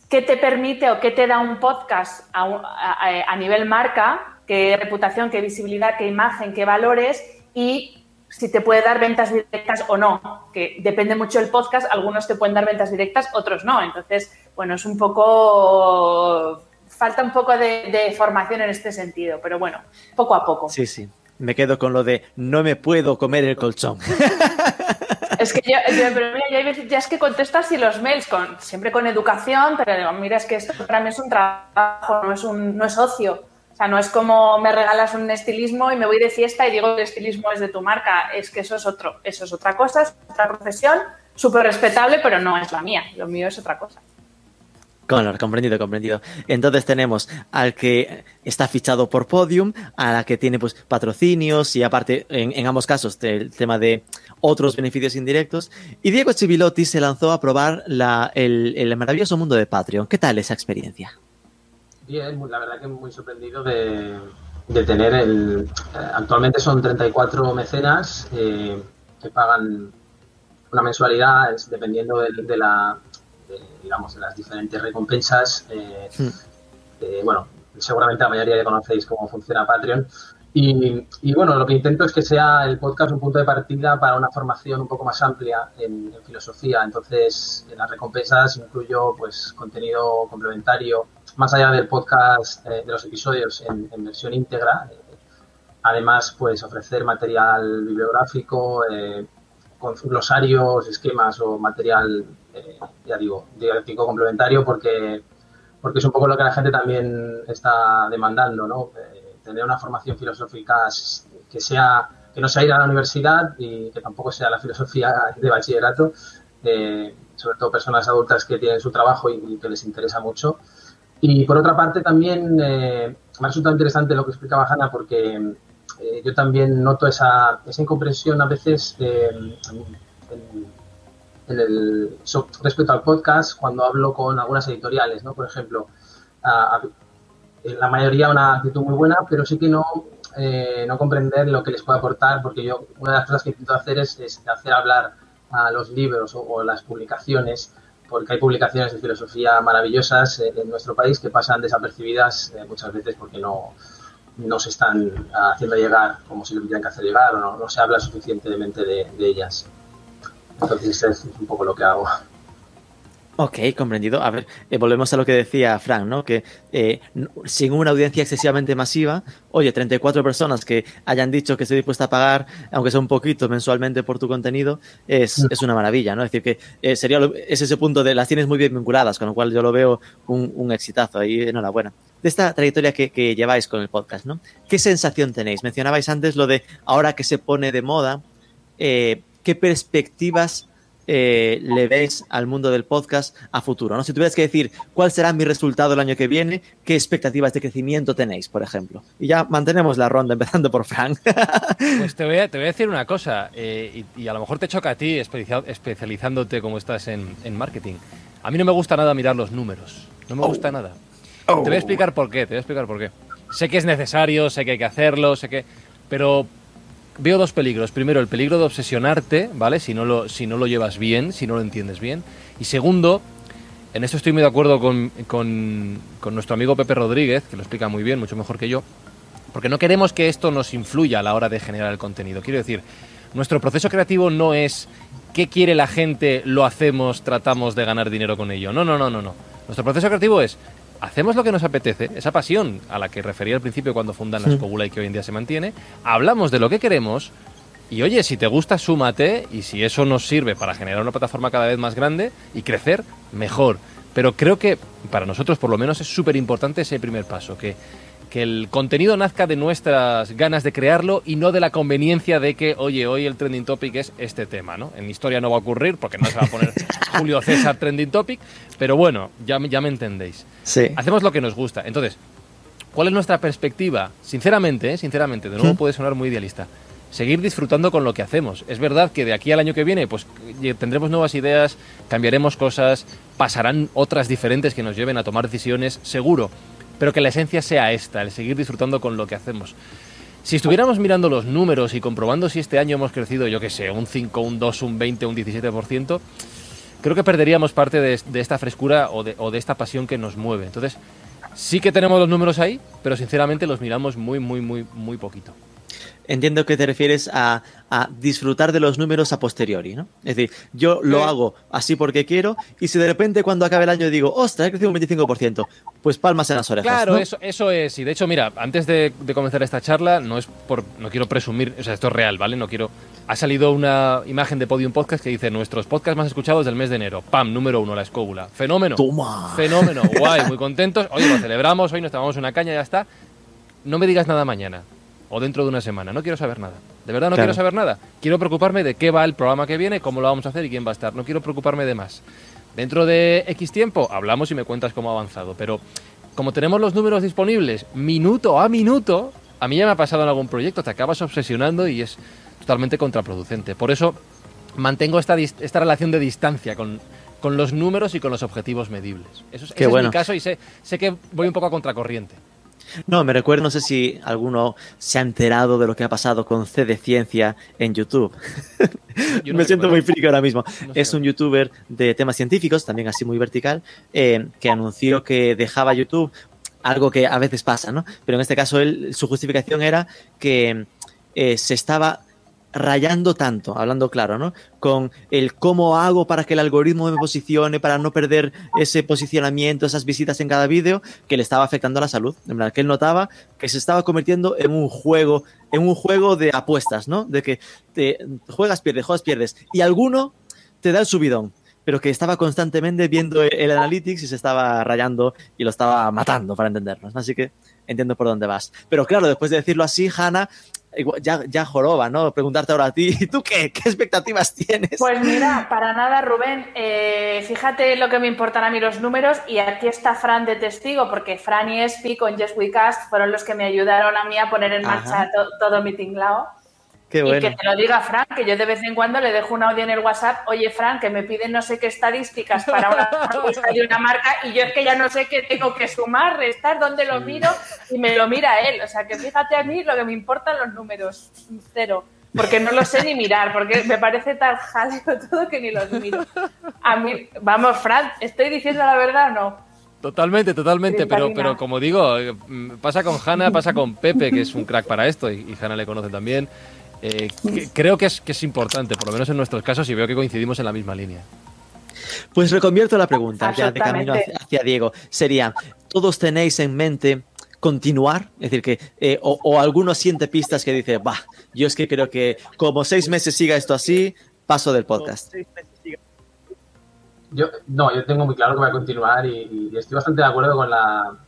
[SPEAKER 4] qué te permite o qué te da un podcast a, nivel marca, qué reputación, qué visibilidad, qué imagen, qué valores y si te puede dar ventas directas o no, que depende mucho del podcast, algunos te pueden dar ventas directas, otros no. Entonces, bueno, es un poco, falta un poco de, de formación en este sentido, pero bueno, poco a poco.
[SPEAKER 1] Sí, sí. Me quedo con lo de no me puedo comer el colchón.
[SPEAKER 4] Es que yo, pero mira, ya, hay veces, ya es que contestas y los mails con, siempre con educación, pero mira, es que esto para mí es un trabajo, no es, un, no es ocio. O sea, no es como me regalas un estilismo y me voy de fiesta y digo que el estilismo es de tu marca. Es que eso es otro, eso es otra cosa, es otra profesión, súper respetable, pero no es la mía. Lo mío es otra cosa.
[SPEAKER 1] Claro, comprendido, comprendido. Entonces tenemos al que está fichado por Podium, a la que tiene pues patrocinios y aparte, en, ambos casos, el tema de otros beneficios indirectos. Y Diego Chivilotti se lanzó a probar el, maravilloso mundo de Patreon. ¿Qué tal esa experiencia?
[SPEAKER 5] Bien, la verdad que muy sorprendido de, tener el... Eh, actualmente son 34 mecenas eh, que pagan una mensualidad dependiendo de la digamos, de las diferentes recompensas. Eh, hmm. eh, bueno, seguramente la mayoría ya conocéis cómo funciona Patreon. Y, bueno, lo que intento es que sea el podcast un punto de partida para una formación un poco más amplia en, filosofía. Entonces, en las recompensas incluyo pues contenido complementario, más allá del podcast, eh, de los episodios en, versión íntegra. además, pues ofrecer material bibliográfico, con glosarios, esquemas o material eh, ya digo, didáctico complementario porque, porque es un poco lo que la gente también está demandando, ¿no? Eh, tener una formación filosófica que sea que no sea ir a la universidad y que tampoco sea la filosofía de bachillerato, eh, sobre todo personas adultas que tienen su trabajo y, que les interesa mucho. Y por otra parte también me ha resultado interesante lo que explicaba Hanna porque yo también noto esa, esa incomprensión a veces en, en el, respecto al podcast cuando hablo con algunas editoriales, ¿no? Por ejemplo, la mayoría una actitud muy buena, pero sí que no, eh, no comprender lo que les puede aportar, porque yo una de las cosas que intento hacer es, hacer hablar a los libros o, las publicaciones, porque hay publicaciones de filosofía maravillosas en nuestro país que pasan desapercibidas eh, muchas veces porque no, no se están haciendo llegar como se le tendrían que hacer llegar o no se habla suficientemente de ellas. Entonces es un poco lo que hago.
[SPEAKER 1] Ok, comprendido. A ver, eh, volvemos a lo que decía Frank, ¿no? Que eh, sin una audiencia excesivamente masiva, oye, 34 personas que hayan dicho que estoy dispuesta a pagar, aunque sea un poquito mensualmente por tu contenido, es, mm. es una maravilla, ¿no? Es decir, que eh, sería es ese punto de las tienes muy bien vinculadas, con lo cual yo lo veo un, un exitazo ahí, enhorabuena. De esta trayectoria que, que, lleváis con el podcast, ¿no? ¿Qué sensación tenéis? Mencionabais antes lo de ahora que se pone de moda, eh, qué perspectivas eh, le veis al mundo del podcast a futuro. ¿no? Si tuvieras que decir cuál será mi resultado el año que viene, qué expectativas de crecimiento tenéis, por ejemplo. Y ya mantenemos la ronda, empezando por Frank.
[SPEAKER 3] pues te voy, a, decir una cosa, eh, y, a lo mejor te choca a ti, especializándote como estás en, marketing. A mí no me gusta nada mirar los números. No me gusta oh. nada. Te voy a explicar por qué, te voy a explicar por qué. Sé que es necesario, sé que hay que hacerlo, sé que... Pero veo dos peligros. Primero, el peligro de obsesionarte, ¿vale? Si no, lo, si no lo llevas bien, si no lo entiendes bien. Y segundo, en esto estoy muy de acuerdo con, con, nuestro amigo Pepe Rodríguez, que lo explica muy bien, mucho mejor que yo, porque no queremos que esto nos influya a la hora de generar el contenido. Quiero decir, nuestro proceso creativo no es qué quiere la gente, lo hacemos, tratamos de ganar dinero con ello. No, no, no, no, no. Nuestro proceso creativo es hacemos lo que nos apetece, esa pasión a la que refería al principio cuando fundan la escobula y que hoy en día se mantiene, hablamos de lo que queremos y oye, si te gusta, súmate y si eso nos sirve para generar una plataforma cada vez más grande y crecer, mejor. Pero creo que para nosotros por lo menos es súper importante ese primer paso, que que el contenido nazca de nuestras ganas de crearlo y no de la conveniencia de que, oye, hoy el trending topic es este tema, ¿no? En historia no va a ocurrir porque no se va a poner Julio César trending topic, pero bueno, ya, ya me entendéis.
[SPEAKER 1] Sí.
[SPEAKER 3] Hacemos lo que nos gusta. Entonces, ¿cuál es nuestra perspectiva? Sinceramente, ¿eh? sinceramente, de nuevo puede sonar muy idealista. Seguir disfrutando con lo que hacemos. Es verdad que de aquí al año que viene, pues tendremos nuevas ideas, cambiaremos cosas, pasarán otras diferentes que nos lleven a tomar decisiones, seguro. Pero que la esencia sea esta, el seguir disfrutando con lo que hacemos. Si estuviéramos mirando los números y comprobando si este año hemos crecido, yo qué sé, un 5, un 2, un 20, un 17%, creo que perderíamos parte de, esta frescura o de, o de, esta pasión que nos mueve. Entonces, sí que tenemos los números ahí, pero sinceramente los miramos muy, muy, muy, muy poquito.
[SPEAKER 1] Entiendo que te refieres a, disfrutar de los números a posteriori, ¿no? Es decir, yo lo hago así porque quiero y si de repente cuando acabe el año digo, ostras, he crecido un 25%, pues palmas en las orejas.
[SPEAKER 3] Claro, eso, eso es. Y de hecho, mira, antes de, comenzar esta charla, no es por, no quiero presumir, o sea, esto es real, ¿vale? No quiero. Ha salido una imagen de Podium Podcast que dice nuestros podcasts más escuchados del mes de enero. Pam, número uno, la escóbula. Fenómeno.
[SPEAKER 1] Toma.
[SPEAKER 3] Fenómeno. Guay, muy contentos. Hoy lo celebramos, hoy nos tomamos una caña ya está. No me digas nada mañana o dentro de una semana. No quiero saber nada. De verdad no quiero saber nada. Quiero preocuparme de qué va el programa que viene, cómo lo vamos a hacer y quién va a estar. No quiero preocuparme de más. Dentro de X tiempo hablamos y me cuentas cómo ha avanzado. Pero como tenemos los números disponibles minuto a minuto, a mí ya me ha pasado en algún proyecto, te acabas obsesionando y es totalmente contraproducente. Por eso mantengo esta, esta relación de distancia con, con los números y con los objetivos medibles. Eso, es, ese es mi caso y sé, sé que voy un poco a contracorriente.
[SPEAKER 1] No, me recuerdo, no sé si alguno se ha enterado de lo que ha pasado con C de Ciencia en YouTube. me siento muy friki ahora mismo. es un youtuber de temas científicos, también así muy vertical, eh, que anunció que dejaba YouTube, algo que a veces pasa, ¿no? Pero en este caso él, su justificación era que eh, se estaba rayando tanto, hablando claro, ¿no? Con el cómo hago para que el algoritmo me posicione, para no perder ese posicionamiento, esas visitas en cada vídeo, que le estaba afectando a la salud. En verdad, que él notaba que se estaba convirtiendo en un juego, en un juego de apuestas, ¿no? De que te juegas, pierdes, juegas, pierdes. Y alguno te da el subidón pero que estaba constantemente viendo el, analytics y se estaba rayando y lo estaba matando, para entendernos. Así que entiendo por dónde vas. Pero claro, después de decirlo así, Hannah ya, ya joroba, ¿no? Preguntarte ahora a ti, ¿y tú qué? ¿Qué expectativas tienes?
[SPEAKER 4] Pues mira, para nada, Rubén. Eh, fíjate lo que me importan a mí los números y aquí está Fran de testigo, porque Fran y Espi con Yes We Cast fueron los que me ayudaron a mí a poner en marcha todo mi tinglao. Y que te lo diga Fran, que yo de vez en cuando le dejo un audio en el WhatsApp, oye Fran, que me piden no sé qué estadísticas para una propuesta de una marca y yo es que ya no sé qué tengo que sumar, restar, dónde lo miro y me lo mira él. O sea que fíjate a mí lo que me importan los números, cero. Porque no lo sé ni mirar, porque me parece tan jaleo todo que ni los miro. A mí, vamos, Fran, ¿estoy diciendo la verdad o no?
[SPEAKER 3] Totalmente, totalmente, pero, pero como digo, eh, pasa con Hanna, pasa con Pepe, que es un crack para esto, y, y Hanna le conoce también. Eh, creo que es, que es importante, por lo menos en nuestros casos, y veo que coincidimos en la misma línea.
[SPEAKER 1] Pues reconvierto la pregunta, ya de camino hacia, Diego. Sería, ¿todos tenéis en mente continuar? Es decir, que eh, o, o, alguno siente pistas que dice, bah, yo es que creo que como seis meses siga esto así, paso del podcast.
[SPEAKER 5] Yo, no, yo tengo muy claro que voy a continuar y estoy bastante de acuerdo con la,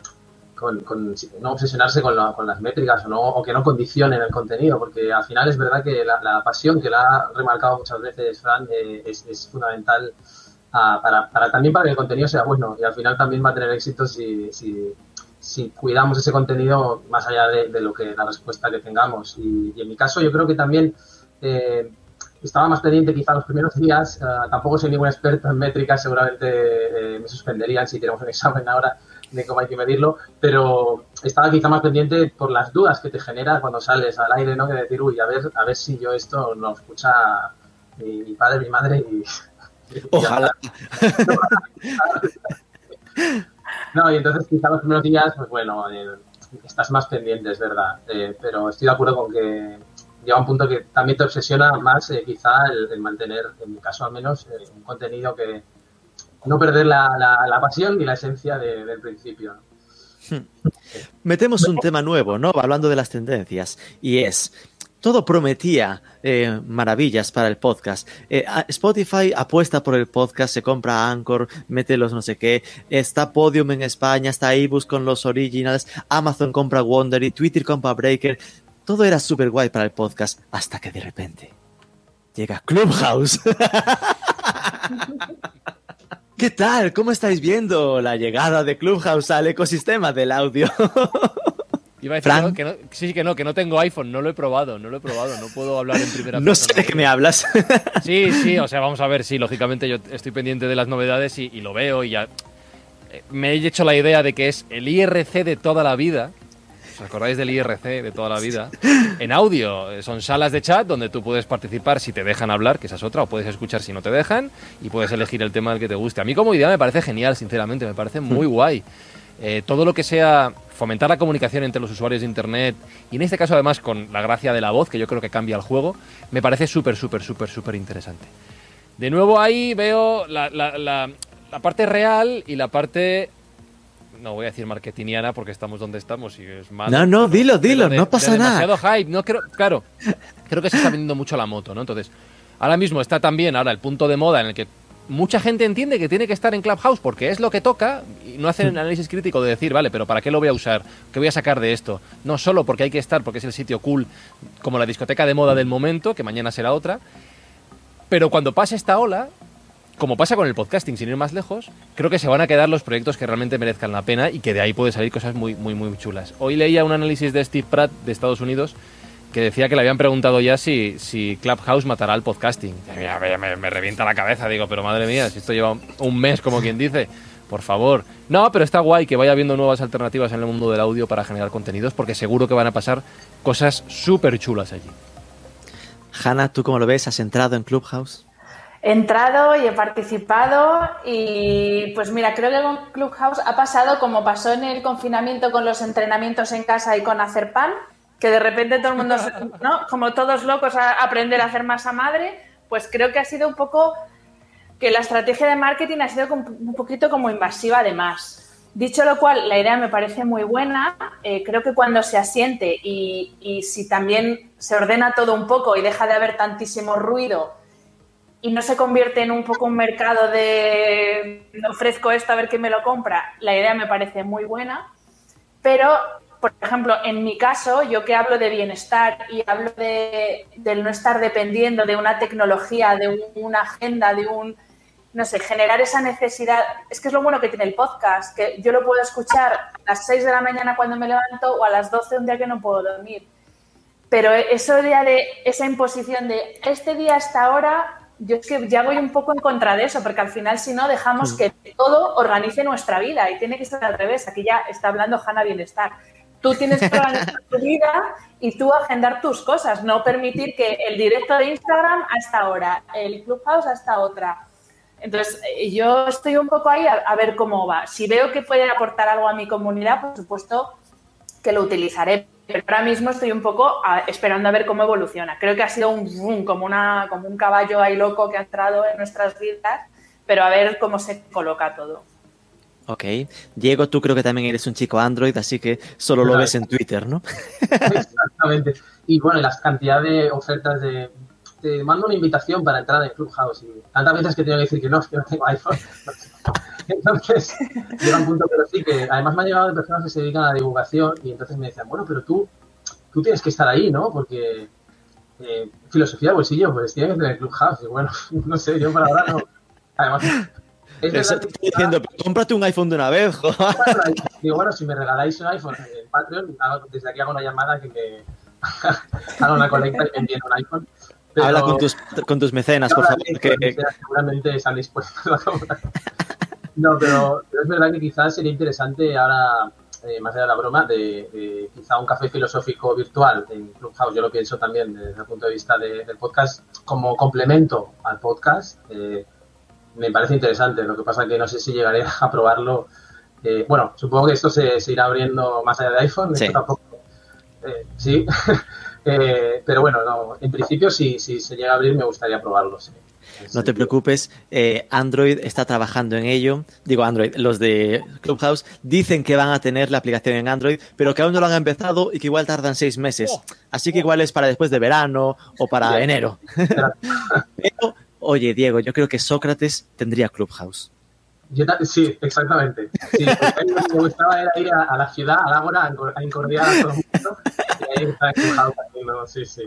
[SPEAKER 5] con, no obsesionarse con, con, las métricas o, no, que no condicionen el contenido, porque al final es verdad que la, pasión que la ha remarcado muchas veces Fran eh, es, fundamental ah, para, para, también para que el contenido sea bueno y al final también va a tener éxito si, si, cuidamos ese contenido más allá de, lo que la respuesta que tengamos. Y, en mi caso yo creo que también eh, estaba más pendiente quizá los primeros días, ah, tampoco soy ningún experto en métricas, seguramente eh, me suspenderían si tenemos un examen ahora de cómo hay que medirlo, pero estaba quizá más pendiente por las dudas que te genera cuando sales al aire, ¿no? Que decir, uy, a ver, a ver si yo esto lo escucha mi, padre, mi madre y...
[SPEAKER 1] Ojalá.
[SPEAKER 5] no, y entonces quizá los primeros días, pues bueno, eh, estás más pendiente, es verdad, eh, pero estoy de acuerdo con que llega un punto que también te obsesiona más eh, quizá el, mantener, en mi caso al menos, un contenido que, no perder la, pasión y la esencia del principio.
[SPEAKER 1] Metemos un tema nuevo, ¿no? Hablando de las tendencias, y es, todo prometía eh, maravillas para el podcast. Eh, Spotify apuesta por el podcast, se compra Anchor, mete los no sé qué, está Podium en España, está iBus con los originals, Amazon compra Wondery, Twitter compra Breaker. Todo era súper guay para el podcast, hasta que de repente llega Clubhouse. ¿Qué tal? ¿Cómo estáis viendo la llegada de Clubhouse al ecosistema del audio?
[SPEAKER 3] Iba a decir que no, que no, sí, que no, que no tengo iPhone, no lo he probado, no lo he probado, no puedo hablar en primera
[SPEAKER 1] No sé de qué me hablas.
[SPEAKER 3] Sí, sí, o sea, vamos a ver, sí, lógicamente yo estoy pendiente de las novedades y, y lo veo y ya eh, me he hecho la idea de que es el IRC de toda la vida. ¿Os acordáis del IRC de toda la vida? En audio, eh, son salas de chat donde tú puedes participar si te dejan hablar, que esa es otra, o puedes escuchar si no te dejan, y puedes elegir el tema del que te guste. A mí como idea me parece genial, sinceramente, me parece muy guay. Eh, todo lo que sea fomentar la comunicación entre los usuarios de Internet, y en este caso además con la gracia de la voz, que yo creo que cambia el juego, me parece súper, súper, súper, súper interesante. De nuevo ahí veo la, la- la- la parte real y la parte... No voy a decir marketingiana porque estamos donde estamos y es malo.
[SPEAKER 1] No, no, dilo, dilo,
[SPEAKER 3] de-
[SPEAKER 1] no pasa
[SPEAKER 3] de
[SPEAKER 1] nada.
[SPEAKER 3] demasiado hype, no creo, claro, creo que se está vendiendo mucho la moto, ¿no? Entonces, ahora mismo está también ahora el punto de moda en el que mucha gente entiende que tiene que estar en Clubhouse porque es lo que toca y no hacen el análisis crítico de decir, vale, pero ¿para qué lo voy a usar? ¿Qué voy a sacar de esto? No solo porque hay que estar, porque es el sitio cool, como la discoteca de moda del momento, que mañana será otra, pero cuando pase esta ola, como pasa con el podcasting, sin ir más lejos, creo que se van a quedar los proyectos que realmente merezcan la pena y que de ahí puede salir cosas muy, muy, muy chulas. Hoy leía un análisis de Steve Pratt de Estados Unidos que decía que le habían preguntado ya si, si Clubhouse matará al podcasting. Me, me- me revienta la cabeza, digo, pero madre mía, si esto lleva un mes, como quien dice, por favor. No, pero está guay que vaya habiendo nuevas alternativas en el mundo del audio para generar contenidos, porque seguro que van a pasar cosas súper chulas allí.
[SPEAKER 1] Hanna, ¿tú cómo lo ves? ¿Has entrado en Clubhouse?
[SPEAKER 4] He entrado y he participado y pues mira, creo que con Clubhouse ha pasado como pasó en el confinamiento con los entrenamientos en casa y con hacer pan, que de repente todo el mundo, ¿no? Como todos locos a aprender a hacer masa madre, pues creo que ha sido un poco que la estrategia de marketing ha sido un poquito como invasiva además. Dicho lo cual, la idea me parece muy buena. Eh, creo que cuando se asiente y, y si también se ordena todo un poco y deja de haber tantísimo ruido y no se convierte en un poco un mercado de ofrezco esto a ver quién me lo compra, la idea me parece muy buena. Pero, por ejemplo, en mi caso, yo que hablo de bienestar y hablo de, del no estar dependiendo de una tecnología, de un- una agenda, de un, no sé, generar esa necesidad. Es que es lo bueno que tiene el podcast, que yo lo puedo escuchar a las 6 de la mañana cuando me levanto o a las 12 un día que no puedo dormir. Pero eso ya de esa imposición de este día hasta ahora, yo es que ya voy un poco en contra de eso, porque al final si no dejamos que todo organice nuestra vida y tiene que ser al revés. Aquí ya está hablando Hanna Bienestar. Tú tienes que organizar tu vida y tú agendar tus cosas, no permitir que el directo de Instagram a esta hora, el Clubhouse a esta otra. Entonces, eh, yo estoy un poco ahí a, a ver cómo va. Si veo que puede aportar algo a mi comunidad, por supuesto que lo utilizaré. Pero ahora mismo estoy un poco a- esperando a ver cómo evoluciona. Creo que ha sido un boom, como, una, como un caballo ahí loco que ha entrado en nuestras vidas, pero a ver cómo se coloca todo.
[SPEAKER 1] Ok. Diego, tú creo que también eres un chico Android, así que solo lo ves en Twitter, ¿no?
[SPEAKER 5] Exactamente. Y bueno, y la cantidad de ofertas de. Te mando una invitación para entrar en Clubhouse. Y tantas veces que tengo que decir que no, que no tengo iPhone. Entonces, llega un punto, pero sí, que además me han llegado de personas que se dedican a la divulgación y entonces me decían, bueno, pero tú, tú tienes que estar ahí, ¿no? Porque eh, filosofía de bolsillo, pues tienes que tener Clubhouse. Y bueno, no sé, yo por ahora no. Además, es
[SPEAKER 1] Eso te estoy diciendo, "Pero cómprate un iPhone de una vez, jo".
[SPEAKER 5] Digo, bueno, si me regaláis un iPhone en Patreon, hago- desde aquí hago una llamada que me haga una colecta y me envíen un iPhone. Pero-
[SPEAKER 1] Habla con tus, con tus mecenas, por favor. Que-
[SPEAKER 5] seguramente están dispuestos a comprar. No, pero, pero es verdad que quizás sería interesante ahora, eh, más allá de la broma, de, de quizá un café filosófico virtual en Clubhouse. Yo lo pienso también desde el punto de vista de- del podcast como complemento al podcast. eh, me parece interesante. Lo que pasa que no sé si llegaré a probarlo. Eh, bueno, supongo que esto se, se irá abriendo más allá de iPhone.
[SPEAKER 1] Sí.
[SPEAKER 5] Tampoco. eh, sí. Eh, pero bueno, no, en principio, si, si se llega a abrir, me gustaría probarlo. sí.
[SPEAKER 1] No te preocupes, eh, Android está trabajando en ello. Digo Android, los de Clubhouse dicen que van a tener la aplicación en Android, pero que aún no lo han empezado y que igual tardan seis meses.
[SPEAKER 3] Oh.
[SPEAKER 1] Así que igual es para después de verano o para enero. Pero, oye, Diego, yo creo que Sócrates tendría Clubhouse.
[SPEAKER 5] Yo sí, exactamente. Lo que me gustaba era ir a, la ciudad, a Ágora, a encor- a encordiar a todo el mundo. Y ahí empujado haciendo, sí, sí.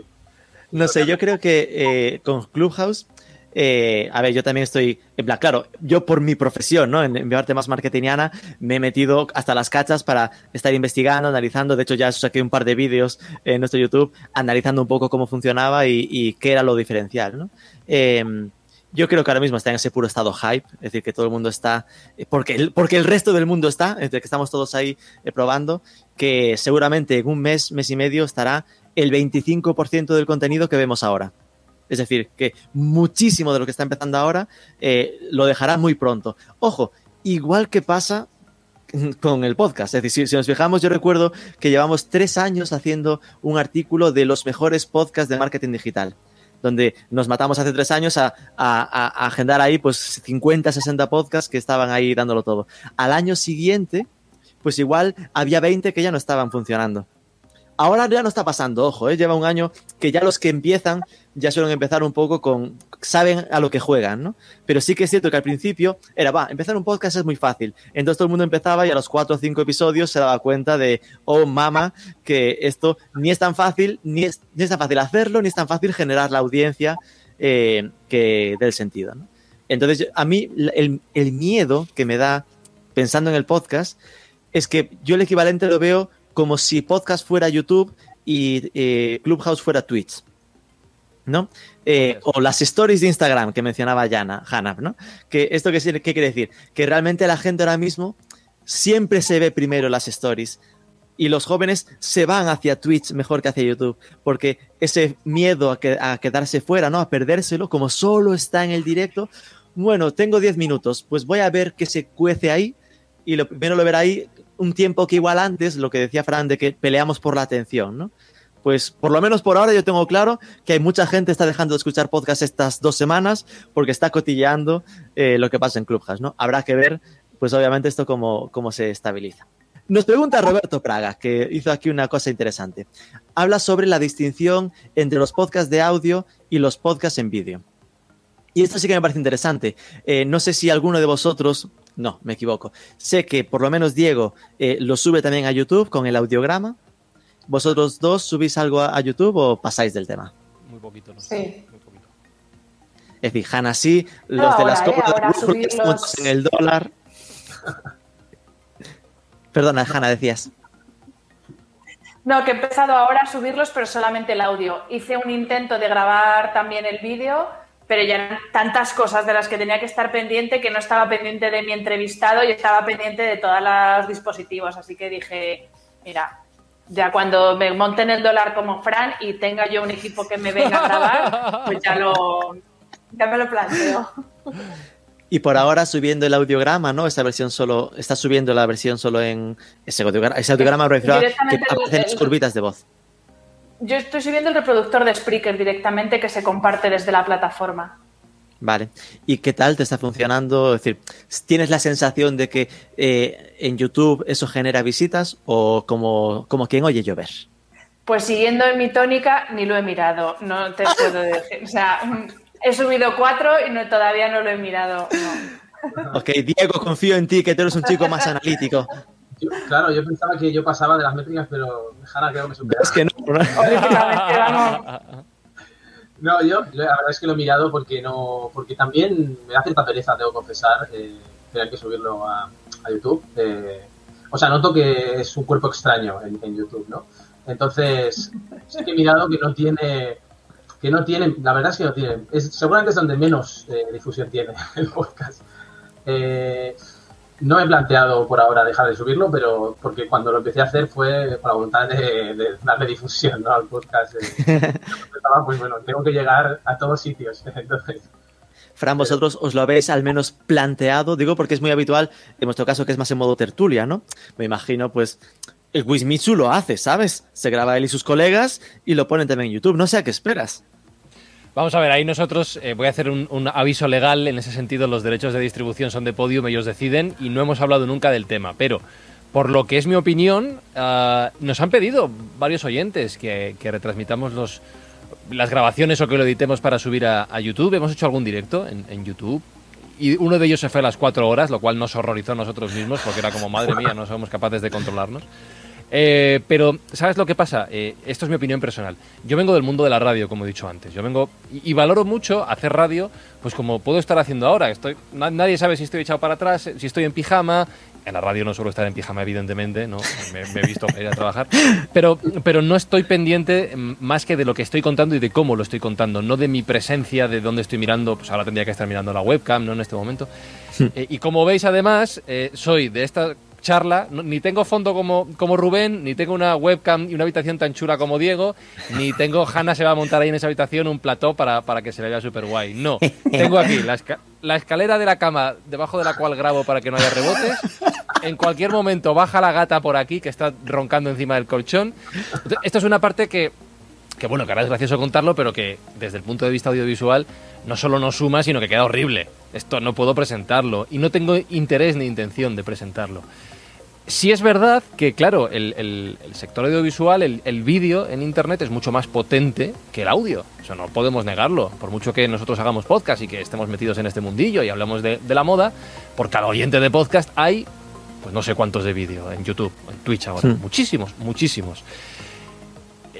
[SPEAKER 1] No sé, yo creo que eh, con Clubhouse eh, a ver, yo también estoy, en plan, claro, yo por mi profesión, ¿no? En, mi parte más marketingiana, me he metido hasta las cachas para estar investigando, analizando. De hecho, ya saqué un par de vídeos en nuestro YouTube analizando un poco cómo funcionaba y, y qué era lo diferencial, ¿no? Eh, yo creo que ahora mismo está en ese puro estado hype, es decir, que todo el mundo está, eh, porque el, porque el resto del mundo está, es decir, que estamos todos ahí eh, probando, que seguramente en un mes, mes y medio estará el 25% del contenido que vemos ahora. Es decir, que muchísimo de lo que está empezando ahora eh, lo dejará muy pronto. Ojo, igual que pasa con el podcast. Es decir, si, nos fijamos, yo recuerdo que llevamos tres años haciendo un artículo de los mejores podcasts de marketing digital donde nos matamos hace tres años a, agendar ahí pues 50, 60 podcasts que estaban ahí dándolo todo. Al año siguiente, pues igual había 20 que ya no estaban funcionando. Ahora ya no está pasando, ojo, ¿eh? lleva un año que ya los que empiezan ya suelen empezar un poco con, saben a lo que juegan, ¿no? Pero sí que es cierto que al principio era, va, empezar un podcast es muy fácil. Entonces todo el mundo empezaba y a los cuatro o cinco episodios se daba cuenta de, oh, mama, que esto ni es tan fácil, ni es, ni es tan fácil hacerlo, ni es tan fácil generar la audiencia eh, que del sentido, ¿no? Entonces, a mí el, miedo que me da pensando en el podcast es que yo el equivalente lo veo como si podcast fuera YouTube y eh, Clubhouse fuera Twitch. ¿No? Eh, o las stories de Instagram que mencionaba Jana, Hannah, ¿no? Que esto qué, qué quiere decir? Que realmente la gente ahora mismo siempre se ve primero las stories y los jóvenes se van hacia Twitch mejor que hacia YouTube, porque ese miedo a, que, a quedarse fuera, ¿no? A perdérselo, como solo está en el directo, bueno, tengo 10 minutos, pues voy a ver qué se cuece ahí y lo primero lo verá ahí un tiempo que igual antes, lo que decía Fran, de que peleamos por la atención, ¿no? Pues por lo menos por ahora yo tengo claro que hay mucha gente que está dejando de escuchar podcast estas dos semanas porque está cotilleando eh, lo que pasa en Clubhouse, ¿no? Habrá que ver, pues obviamente esto cómo, cómo se estabiliza. Nos pregunta Roberto Praga, que hizo aquí una cosa interesante. Habla sobre la distinción entre los podcasts de audio y los podcasts en vídeo. Y esto sí que me parece interesante. Eh, no sé si alguno de vosotros, no, me equivoco. Sé que por lo menos Diego eh, lo sube también a YouTube con el audiograma. ¿Vosotros dos subís algo a, a YouTube o pasáis del tema?
[SPEAKER 3] Muy poquito, ¿no?
[SPEAKER 4] Sí.
[SPEAKER 3] Muy poquito.
[SPEAKER 1] Es decir, Hanna sí, los
[SPEAKER 4] No,
[SPEAKER 1] de las
[SPEAKER 4] ahora, ¿eh?
[SPEAKER 1] compras
[SPEAKER 4] Ahora
[SPEAKER 1] de
[SPEAKER 4] los-
[SPEAKER 1] en el dólar. Perdona, Hanna, decías.
[SPEAKER 4] No, que he empezado ahora a subirlos, pero solamente el audio. Hice un intento de grabar también el vídeo, pero ya eran tantas cosas de las que tenía que estar pendiente que no estaba pendiente de mi entrevistado y estaba pendiente de todos los dispositivos. Así que dije, mira, ya cuando me monte en el dólar como Fran y tenga yo un equipo que me venga a grabar, pues ya lo, ya me lo planteo.
[SPEAKER 1] Y por ahora subiendo el audiograma, ¿no? Esa versión solo, está subiendo la versión solo en ese audiograma, ese audiograma me refiero a que aparecen las curvitas de voz.
[SPEAKER 4] Yo estoy subiendo el reproductor de Spreaker directamente que se comparte desde la plataforma.
[SPEAKER 1] Vale. ¿Y qué tal te está funcionando? Es decir, ¿tienes la sensación de que eh, en YouTube eso genera visitas o como, como quien oye llover?
[SPEAKER 4] Pues siguiendo en mi tónica, ni lo he mirado, no te puedo decir. O sea, mm, he subido cuatro y no, todavía no lo he mirado. no.
[SPEAKER 1] Ok, Diego, confío en ti, que tú eres un chico más analítico.
[SPEAKER 5] Yo- claro, yo pensaba que yo pasaba de las métricas, pero Hanna creo que me supera.
[SPEAKER 1] Es que no. ¿no?
[SPEAKER 4] Vamos.
[SPEAKER 5] No, yo la verdad es que lo he mirado porque no, porque también me da cierta pereza, tengo que confesar, eh, tener que subirlo a, a YouTube. Eh, o sea, noto que es un cuerpo extraño en, YouTube, ¿no? Entonces, sí que he mirado que no tiene, que no tiene, la verdad es que no tiene, es, seguramente es donde menos eh, difusión tiene el podcast. Eh, no he planteado por ahora dejar de subirlo, pero porque cuando lo empecé a hacer fue con la voluntad de, de darle difusión ¿no? al podcast. eh. Pues bueno, tengo que llegar a todos sitios. Entonces,
[SPEAKER 1] Fran, vosotros os lo habéis al menos planteado, digo porque es muy habitual, en vuestro caso que es más en modo tertulia, ¿no? Me imagino, pues, el Wismitsu lo hace, ¿sabes? Se graba él y sus colegas y lo ponen también en YouTube, no sé a qué esperas.
[SPEAKER 3] Vamos a ver, ahí nosotros, eh, voy a hacer un, un aviso legal, en ese sentido los derechos de distribución son de Podium, ellos deciden y no hemos hablado nunca del tema, pero por lo que es mi opinión, ah, nos han pedido varios oyentes que, que retransmitamos los, las grabaciones o que lo editemos para subir a, a YouTube. Hemos hecho algún directo en, en YouTube y uno de ellos se fue a las cuatro horas, lo cual nos horrorizó a nosotros mismos porque era como, madre mía, no somos capaces de controlarnos. Eh, pero, ¿sabes lo que pasa? Eh, esto es mi opinión personal. Yo vengo del mundo de la radio, como he dicho antes. Yo vengo y, y valoro mucho hacer radio, pues como puedo estar haciendo ahora. Estoy, na- nadie sabe si estoy echado para atrás, si estoy en pijama. En la radio no suelo estar en pijama, evidentemente, ¿no? Me, me he visto ir a trabajar. Pero, pero no estoy pendiente mm, más que de lo que estoy contando y de cómo lo estoy contando, no de mi presencia, de dónde estoy mirando. Pues ahora tendría que estar mirando la webcam, ¿no? En este momento. Eh, y como veis, además, soy de esta charla, ni tengo fondo como, como Rubén, ni tengo una webcam y una habitación tan chula como Diego, ni tengo, Hanna se va a montar ahí en esa habitación un plató para, para que se le vea súper guay. No, tengo aquí la, la escalera de la cama debajo de la cual grabo para que no haya rebotes. En cualquier momento baja la gata por aquí que está roncando encima del colchón. Esto es una parte que, que bueno, que ahora es gracioso contarlo, pero que desde el punto de vista audiovisual no solo no suma, sino que queda horrible. Esto no puedo presentarlo y no tengo interés ni intención de presentarlo. Sí es verdad que, claro, el, el- el sector audiovisual, el, el vídeo en Internet es mucho más potente que el audio. Eso no podemos negarlo. Por mucho que nosotros hagamos podcast y que estemos metidos en este mundillo y hablamos de, de la moda, por cada oyente de podcast hay, pues no sé cuántos de vídeo en YouTube, en Twitch ahora. Muchísimos, muchísimos.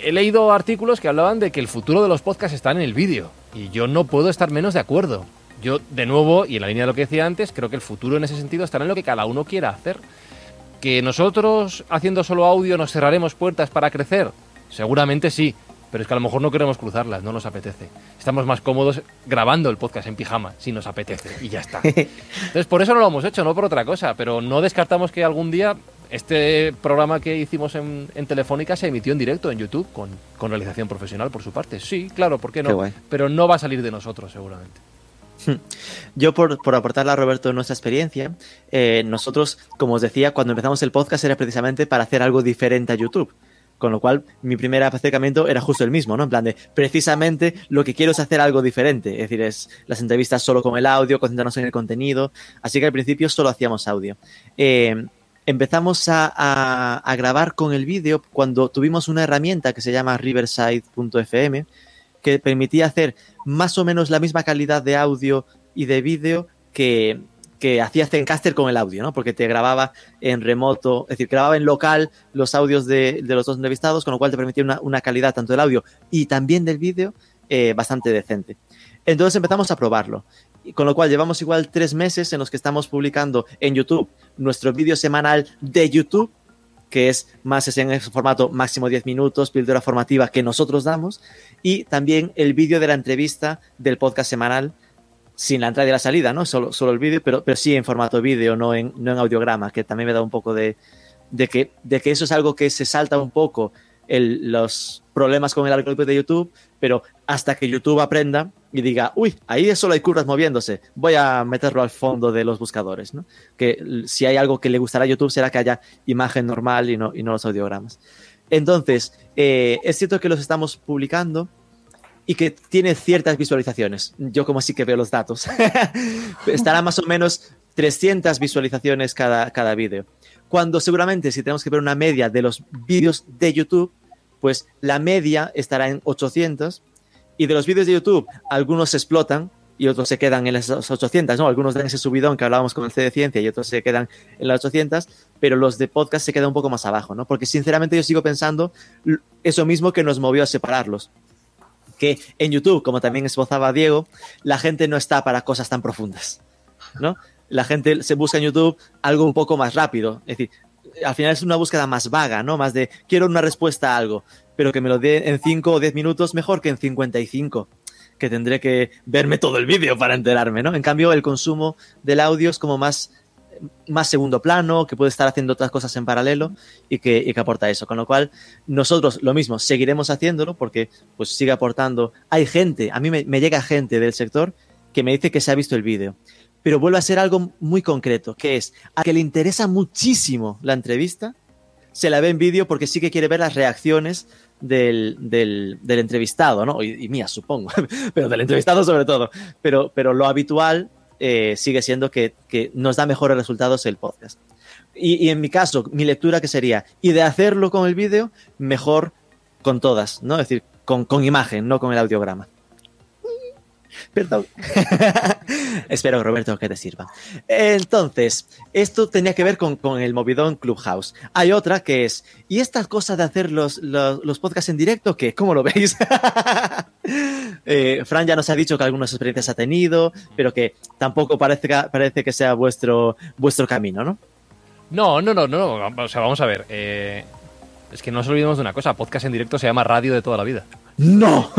[SPEAKER 3] He leído artículos que hablaban de que el futuro de los podcasts está en el vídeo. Y yo no puedo estar menos de acuerdo. Yo, de nuevo, y en la línea de lo que decía antes, creo que el futuro en ese sentido estará en lo que cada uno quiera hacer. ¿Que nosotros, haciendo solo audio, nos cerraremos puertas para crecer? Seguramente sí, pero es que a lo mejor no queremos cruzarlas, no nos apetece. Estamos más cómodos grabando el podcast en pijama, si nos apetece, y ya está. Entonces, por eso no lo hemos hecho, no por otra cosa, pero no descartamos que algún día este programa que hicimos en, en Telefónica se emitió en directo en YouTube, con, con realización profesional por su parte. Sí, claro, ¿por qué no?
[SPEAKER 1] Qué.
[SPEAKER 3] Pero no va a salir de nosotros, seguramente.
[SPEAKER 1] Yo, por, por aportarle a Roberto nuestra experiencia, eh, nosotros, como os decía, cuando empezamos el podcast era precisamente para hacer algo diferente a YouTube. Con lo cual, mi primer acercamiento era justo el mismo, ¿no? En plan de, precisamente lo que quiero es hacer algo diferente. Es decir, es las entrevistas solo con el audio, concentrarnos en el contenido. Así que al principio solo hacíamos audio. Eh, empezamos a, grabar con el vídeo cuando tuvimos una herramienta que se llama riverside.fm que permitía hacer más o menos la misma calidad de audio y de vídeo que, que hacía Zencaster con el audio, ¿no? Porque te grababa en remoto, es decir, grababa en local los audios de, de los dos entrevistados, con lo cual te permitía una, una calidad tanto del audio y también del vídeo eh, bastante decente. Entonces empezamos a probarlo. Con lo cual llevamos igual tres meses en los que estamos publicando en YouTube nuestro vídeo semanal de YouTube, que es más en formato máximo 10 minutos, píldora formativa que nosotros damos, y también el vídeo de la entrevista del podcast semanal, sin la entrada y la salida, ¿no? Solo, solo el vídeo, pero, pero sí en formato vídeo, no en, no en audiograma, que también me da un poco de, de, que, de que eso es algo que se salta un poco el- los problemas con el algoritmo de YouTube, pero hasta que YouTube aprenda y diga, uy, ahí solo hay curvas moviéndose, voy a meterlo al fondo de los buscadores, ¿no? Que si hay algo que le gustará a YouTube será que haya imagen normal y no, y no los audiogramas. Entonces, eh, es cierto que los estamos publicando y que tiene ciertas visualizaciones. Yo como sí que veo los datos. Estará más o menos 300 visualizaciones cada, cada vídeo. Cuando seguramente si tenemos que ver una media de los vídeos de YouTube, pues la media estará en 800 y de los vídeos de YouTube algunos explotan y otros se quedan en las 800, ¿no? Algunos dan ese subidón que hablábamos con el C de Ciencia y otros se quedan en las 800, pero los de podcast se quedan un poco más abajo, ¿no? Porque sinceramente yo sigo pensando eso mismo que nos movió a separarlos. Que en YouTube, como también esbozaba Diego, la gente no está para cosas tan profundas, ¿no? La gente se busca en YouTube algo un poco más rápido. Es decir, al final es una búsqueda más vaga, ¿no? Más de quiero una respuesta a algo, pero que me lo dé en 5 o 10 minutos mejor que en 55, que tendré que verme todo el vídeo para enterarme, ¿no? En cambio, el consumo del audio es como más, más segundo plano, que puede estar haciendo otras cosas en paralelo y que, y que aporta eso. Con lo cual, nosotros lo mismo, seguiremos haciéndolo porque pues sigue aportando. Hay gente, a mí me, me llega gente del sector que me dice que se ha visto el vídeo pero vuelve a ser algo muy concreto, que es a que le interesa muchísimo la entrevista, se la ve en vídeo porque sí que quiere ver las reacciones del, del, entrevistado, ¿no? Y, y mías, supongo, pero del entrevistado sobre todo. Pero, pero lo habitual eh, sigue siendo que, que, nos da mejores resultados el podcast. Y, y, en mi caso, mi lectura que sería, y de hacerlo con el vídeo, mejor con todas, ¿no? Es decir, con, con imagen, no con el audiograma. Perdón. Espero, Roberto, que te sirva. Entonces, esto tenía que ver con, con, el movidón Clubhouse. Hay otra que es, ¿y esta cosa de hacer los, los, los podcasts en directo? ¿Qué? ¿Cómo lo veis? eh, Fran ya nos ha dicho que algunas experiencias ha tenido, pero que tampoco parece que, parece que sea vuestro, vuestro camino, ¿no?
[SPEAKER 3] No, no, no, no. O sea, vamos a ver. Eh, es que no nos olvidemos de una cosa. Podcast en directo se llama radio de toda la vida.
[SPEAKER 1] ¡No!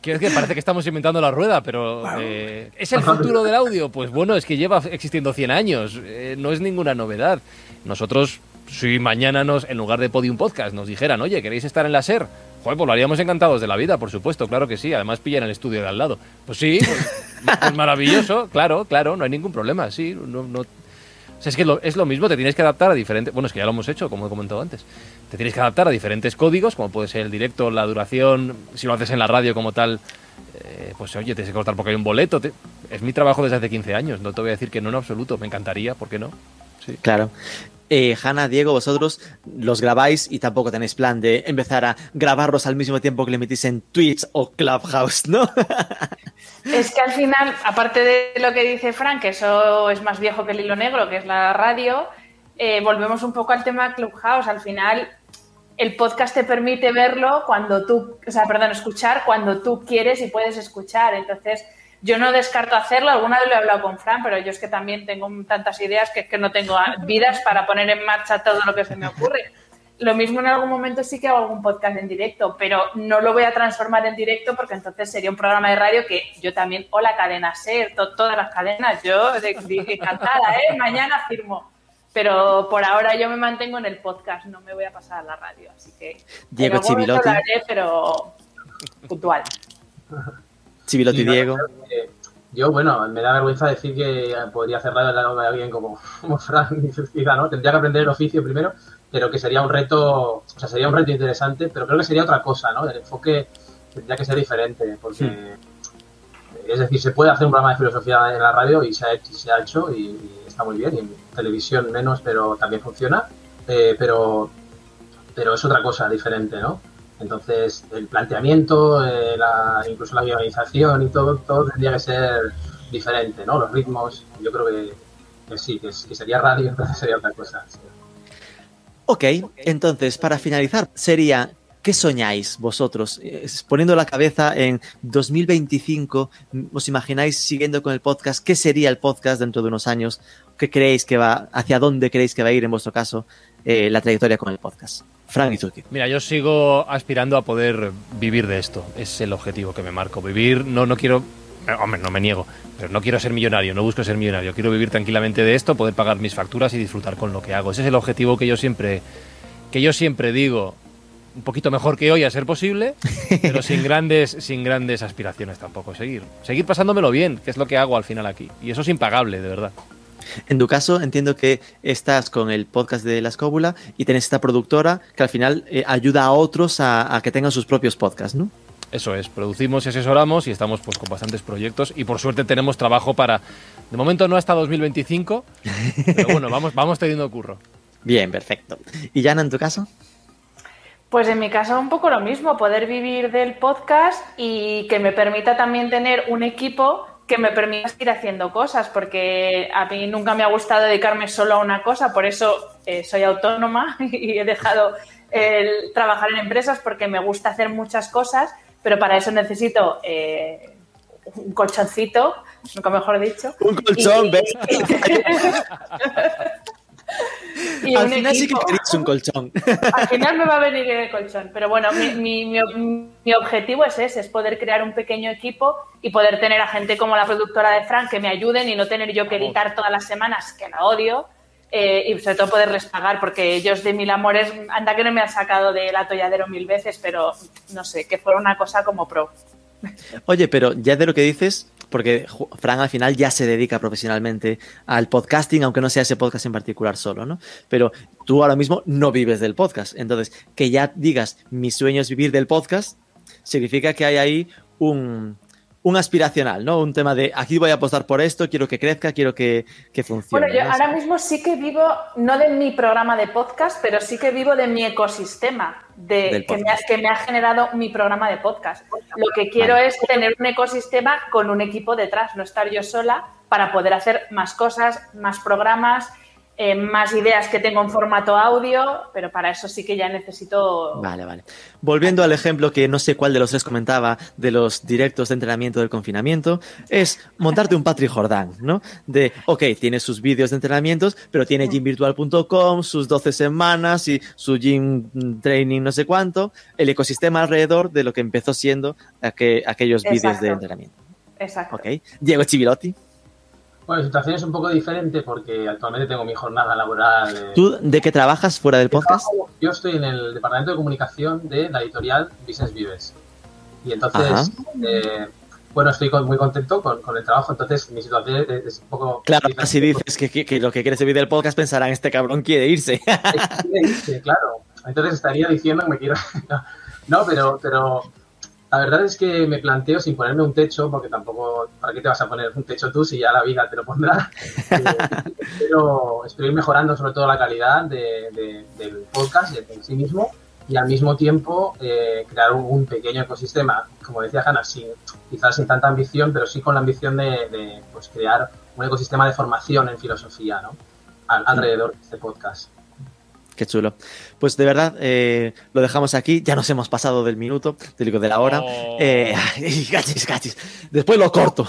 [SPEAKER 3] Quiero decir, parece que estamos inventando la rueda, pero eh, ¿es el futuro del audio? Pues bueno, es que lleva existiendo 100 años, eh, no es ninguna novedad. Nosotros, si mañana nos, en lugar de Podium Podcast, nos dijeran, oye, ¿queréis estar en la SER? Joder, pues lo haríamos encantados de la vida, por supuesto, claro que sí. Además pillan el estudio de al lado. Pues sí, pues, pues maravilloso, claro, claro, no hay ningún problema, sí. No, no, o sea, es que es lo mismo, te tienes que adaptar a diferentes. Bueno, es que ya lo hemos hecho, como he comentado antes. Te tienes que adaptar a diferentes códigos, como puede ser el directo, la duración. Si lo haces en la radio como tal, eh, pues oye, tienes que cortar porque hay un boleto. Te, es mi trabajo desde hace 15 años, no te voy a decir que no en absoluto. Me encantaría, ¿por qué no?
[SPEAKER 1] Sí. Claro. Eh, Hanna, Diego, vosotros los grabáis y tampoco tenéis plan de empezar a grabarlos al mismo tiempo que le metís en Twitch o Clubhouse, ¿no?
[SPEAKER 4] es que al final, aparte de lo que dice Frank, que eso es más viejo que el hilo negro, que es la radio, eh, volvemos un poco al tema Clubhouse. Al final, el podcast te permite verlo cuando tú, o sea, perdón, escuchar cuando tú quieres y puedes escuchar. Entonces, yo no descarto hacerlo, alguna vez lo he hablado con Fran, pero yo es que también tengo tantas ideas que es que no tengo vidas para poner en marcha todo lo que se me ocurre. Lo mismo en algún momento sí que hago algún podcast en directo, pero no lo voy a transformar en directo porque entonces sería un programa de radio que yo también, o la cadena SER, to, todas las cadenas, yo encantada, ¿eh? Mañana firmo. Pero por ahora yo me mantengo en el podcast, no me voy a pasar a la radio, así que
[SPEAKER 1] Diego Chivilotti.
[SPEAKER 4] Pero puntual.
[SPEAKER 1] Chivilotti, Diego.
[SPEAKER 5] Yo, bueno, me da vergüenza decir que podría cerrar el lado de alguien como, como Fran y Cecilia, ¿no? Tendría que aprender el oficio primero, pero que sería un reto, o sea, sería un reto interesante, pero creo que sería otra cosa, ¿no? El enfoque tendría que ser diferente, porque, sí. es decir, se puede hacer un programa de filosofía en la radio y se ha hecho, se ha hecho y, y está muy bien, y en televisión menos, pero también funciona, eh, pero, pero es otra cosa diferente, ¿no? Entonces, el planteamiento, eh, la, incluso la organización y todo, todo tendría que ser diferente, ¿no? Los ritmos, yo creo que, sí, que, sería radio, pero sería otra cosa. Sí.
[SPEAKER 1] Ok, entonces, para finalizar, sería, ¿qué soñáis vosotros? Poniendo la cabeza en 2025, ¿os imagináis siguiendo con el podcast? ¿Qué sería el podcast dentro de unos años? ¿Qué creéis que va, hacia dónde creéis que va a ir en vuestro caso eh, la trayectoria con el podcast? Frank Izuki.
[SPEAKER 3] Mira, yo sigo aspirando a poder vivir de esto. Es el objetivo que me marco. Vivir, no, no quiero. Hombre, no me niego, pero no quiero ser millonario, no busco ser millonario. Quiero vivir tranquilamente de esto, poder pagar mis facturas y disfrutar con lo que hago. Ese es el objetivo que yo siempre, que yo siempre digo. Un poquito mejor que hoy a ser posible, pero sin grandes, sin grandes aspiraciones tampoco. Seguir, seguir pasándomelo bien, que es lo que hago al final aquí. Y eso es impagable, de verdad.
[SPEAKER 1] En tu caso, entiendo que estás con el podcast de La Escóbula y tenés esta productora que al final eh, ayuda a otros a, a, que tengan sus propios podcasts, ¿no?
[SPEAKER 3] Eso es, producimos y asesoramos y estamos pues con bastantes proyectos y por suerte tenemos trabajo para, de momento no hasta 2025, pero bueno, vamos, vamos teniendo curro.
[SPEAKER 1] Bien, perfecto. ¿Y Jana, en tu caso?
[SPEAKER 4] Pues en mi caso un poco lo mismo, poder vivir del podcast y que me permita también tener un equipo que me permita ir haciendo cosas, porque a mí nunca me ha gustado dedicarme solo a una cosa, por eso eh, soy autónoma y he dejado el trabajar en empresas porque me gusta hacer muchas cosas, pero para eso necesito eh, un colchoncito, nunca mejor dicho.
[SPEAKER 1] Un colchón,
[SPEAKER 4] y,
[SPEAKER 1] ¿ves?
[SPEAKER 4] y
[SPEAKER 1] Al final sí que queréis un colchón.
[SPEAKER 4] Al final me va a venir el colchón, pero bueno, mi, mi, mi, mi, objetivo es ese, es poder crear un pequeño equipo y poder tener a gente como la productora de Frank que me ayuden y no tener yo que editar todas las semanas, que la odio, eh, y sobre todo poderles pagar, porque ellos de mil amores, anda que no me han sacado del atolladero mil veces, pero no sé, que fuera una cosa como pro.
[SPEAKER 1] Oye, pero ya de lo que dices, porque Fran al final ya se dedica profesionalmente al podcasting, aunque no sea ese podcast en particular solo, ¿no? Pero tú ahora mismo no vives del podcast. Entonces, que ya digas, mi sueño es vivir del podcast, significa que hay ahí un, un aspiracional, ¿no? Un tema de aquí voy a apostar por esto, quiero que crezca, quiero que, que funcione.
[SPEAKER 4] Bueno, yo
[SPEAKER 1] ¿no?
[SPEAKER 4] ahora mismo sí que vivo, no de mi programa de podcast, pero sí que vivo de mi ecosistema, de, que, me ha, que me ha generado mi programa de podcast. Lo que quiero
[SPEAKER 1] Vale.
[SPEAKER 4] es tener un ecosistema con un equipo detrás, no estar yo sola para poder hacer más cosas, más programas, eh, más ideas que tengo en formato audio, pero para eso sí que ya necesito...
[SPEAKER 1] Vale, vale. Volviendo al ejemplo que no sé cuál de los tres comentaba de los directos de entrenamiento del confinamiento, es montarte un Patrick Jordan, ¿no? De, ok, tiene sus vídeos de entrenamientos, pero tiene gymvirtual.com, sus 12 semanas y su gym training no sé cuánto, el ecosistema alrededor de lo que empezó siendo aqu- aquellos vídeos de entrenamiento.
[SPEAKER 4] Exacto.
[SPEAKER 1] Ok. Diego Chivilotti,
[SPEAKER 5] Bueno, la situación es un poco diferente porque actualmente tengo mi jornada laboral.
[SPEAKER 1] ¿tú de qué trabajas fuera del podcast?
[SPEAKER 5] Yo estoy en el departamento de comunicación de la editorial Business Vives. Y entonces, eh, bueno, estoy con- muy contento con, con el trabajo. Entonces, mi situación es, es un poco.
[SPEAKER 1] Claro, si dices que, que- que lo que quiere servir del podcast, pensarán, este cabrón quiere irse.
[SPEAKER 5] porque- sí, claro. Entonces estaría diciendo que me quiero. no, pero, pero la verdad es que me planteo sin ponerme un techo, porque tampoco. ¿Para qué te vas a poner un techo tú si ya la vida te lo pondrá? Eh, espero, espero ir mejorando sobre todo la calidad de- de- del podcast en sí mismo y al mismo tiempo eh, crear un, un pequeño ecosistema, como decía Hanna, sin, quizás sin tanta ambición, pero sí con la ambición de, de, pues, crear un ecosistema de formación en filosofía ¿no? Al- alrededor de este podcast.
[SPEAKER 1] Qué chulo. Pues de verdad, eh, lo dejamos aquí. Ya nos hemos pasado del minuto, te digo, de la hora.
[SPEAKER 3] Oh.
[SPEAKER 1] Eh, gachis, gachis. Después lo corto.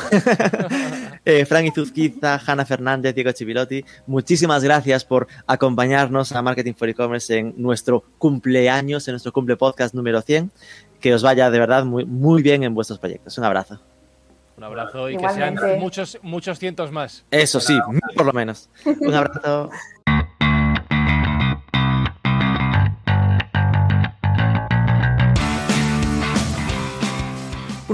[SPEAKER 1] eh, Frank Izuzquiza, Hanna Fernández, Diego Chivilotti, muchísimas gracias por acompañarnos a Marketing for E-Commerce en nuestro cumpleaños, en nuestro cumple podcast número 100. Que os vaya de verdad muy, muy bien en vuestros proyectos. Un abrazo.
[SPEAKER 3] Un abrazo y que
[SPEAKER 4] Igualmente.
[SPEAKER 3] sean muchos, muchos cientos más.
[SPEAKER 1] Eso sí, por lo menos. Un abrazo.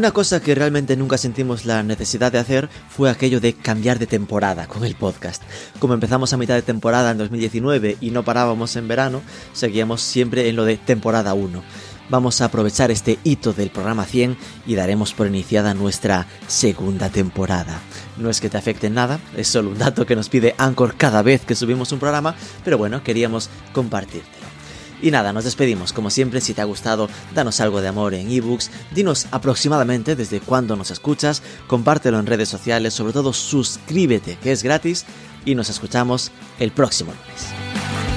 [SPEAKER 1] Una cosa que realmente nunca sentimos la necesidad de hacer fue aquello de cambiar de temporada con el podcast. Como empezamos a mitad de temporada en 2019 y no parábamos en verano, seguíamos siempre en lo de temporada 1. Vamos a aprovechar este hito del programa 100 y daremos por iniciada nuestra segunda temporada. No es que te afecte en nada, es solo un dato que nos pide Anchor cada vez que subimos un programa, pero bueno, queríamos compartírtelo. Y nada, nos despedimos. Como siempre, si te ha gustado, danos algo de amor en ebooks, dinos aproximadamente desde cuándo nos escuchas, compártelo en redes sociales, sobre todo suscríbete, que es gratis, y nos escuchamos el próximo lunes.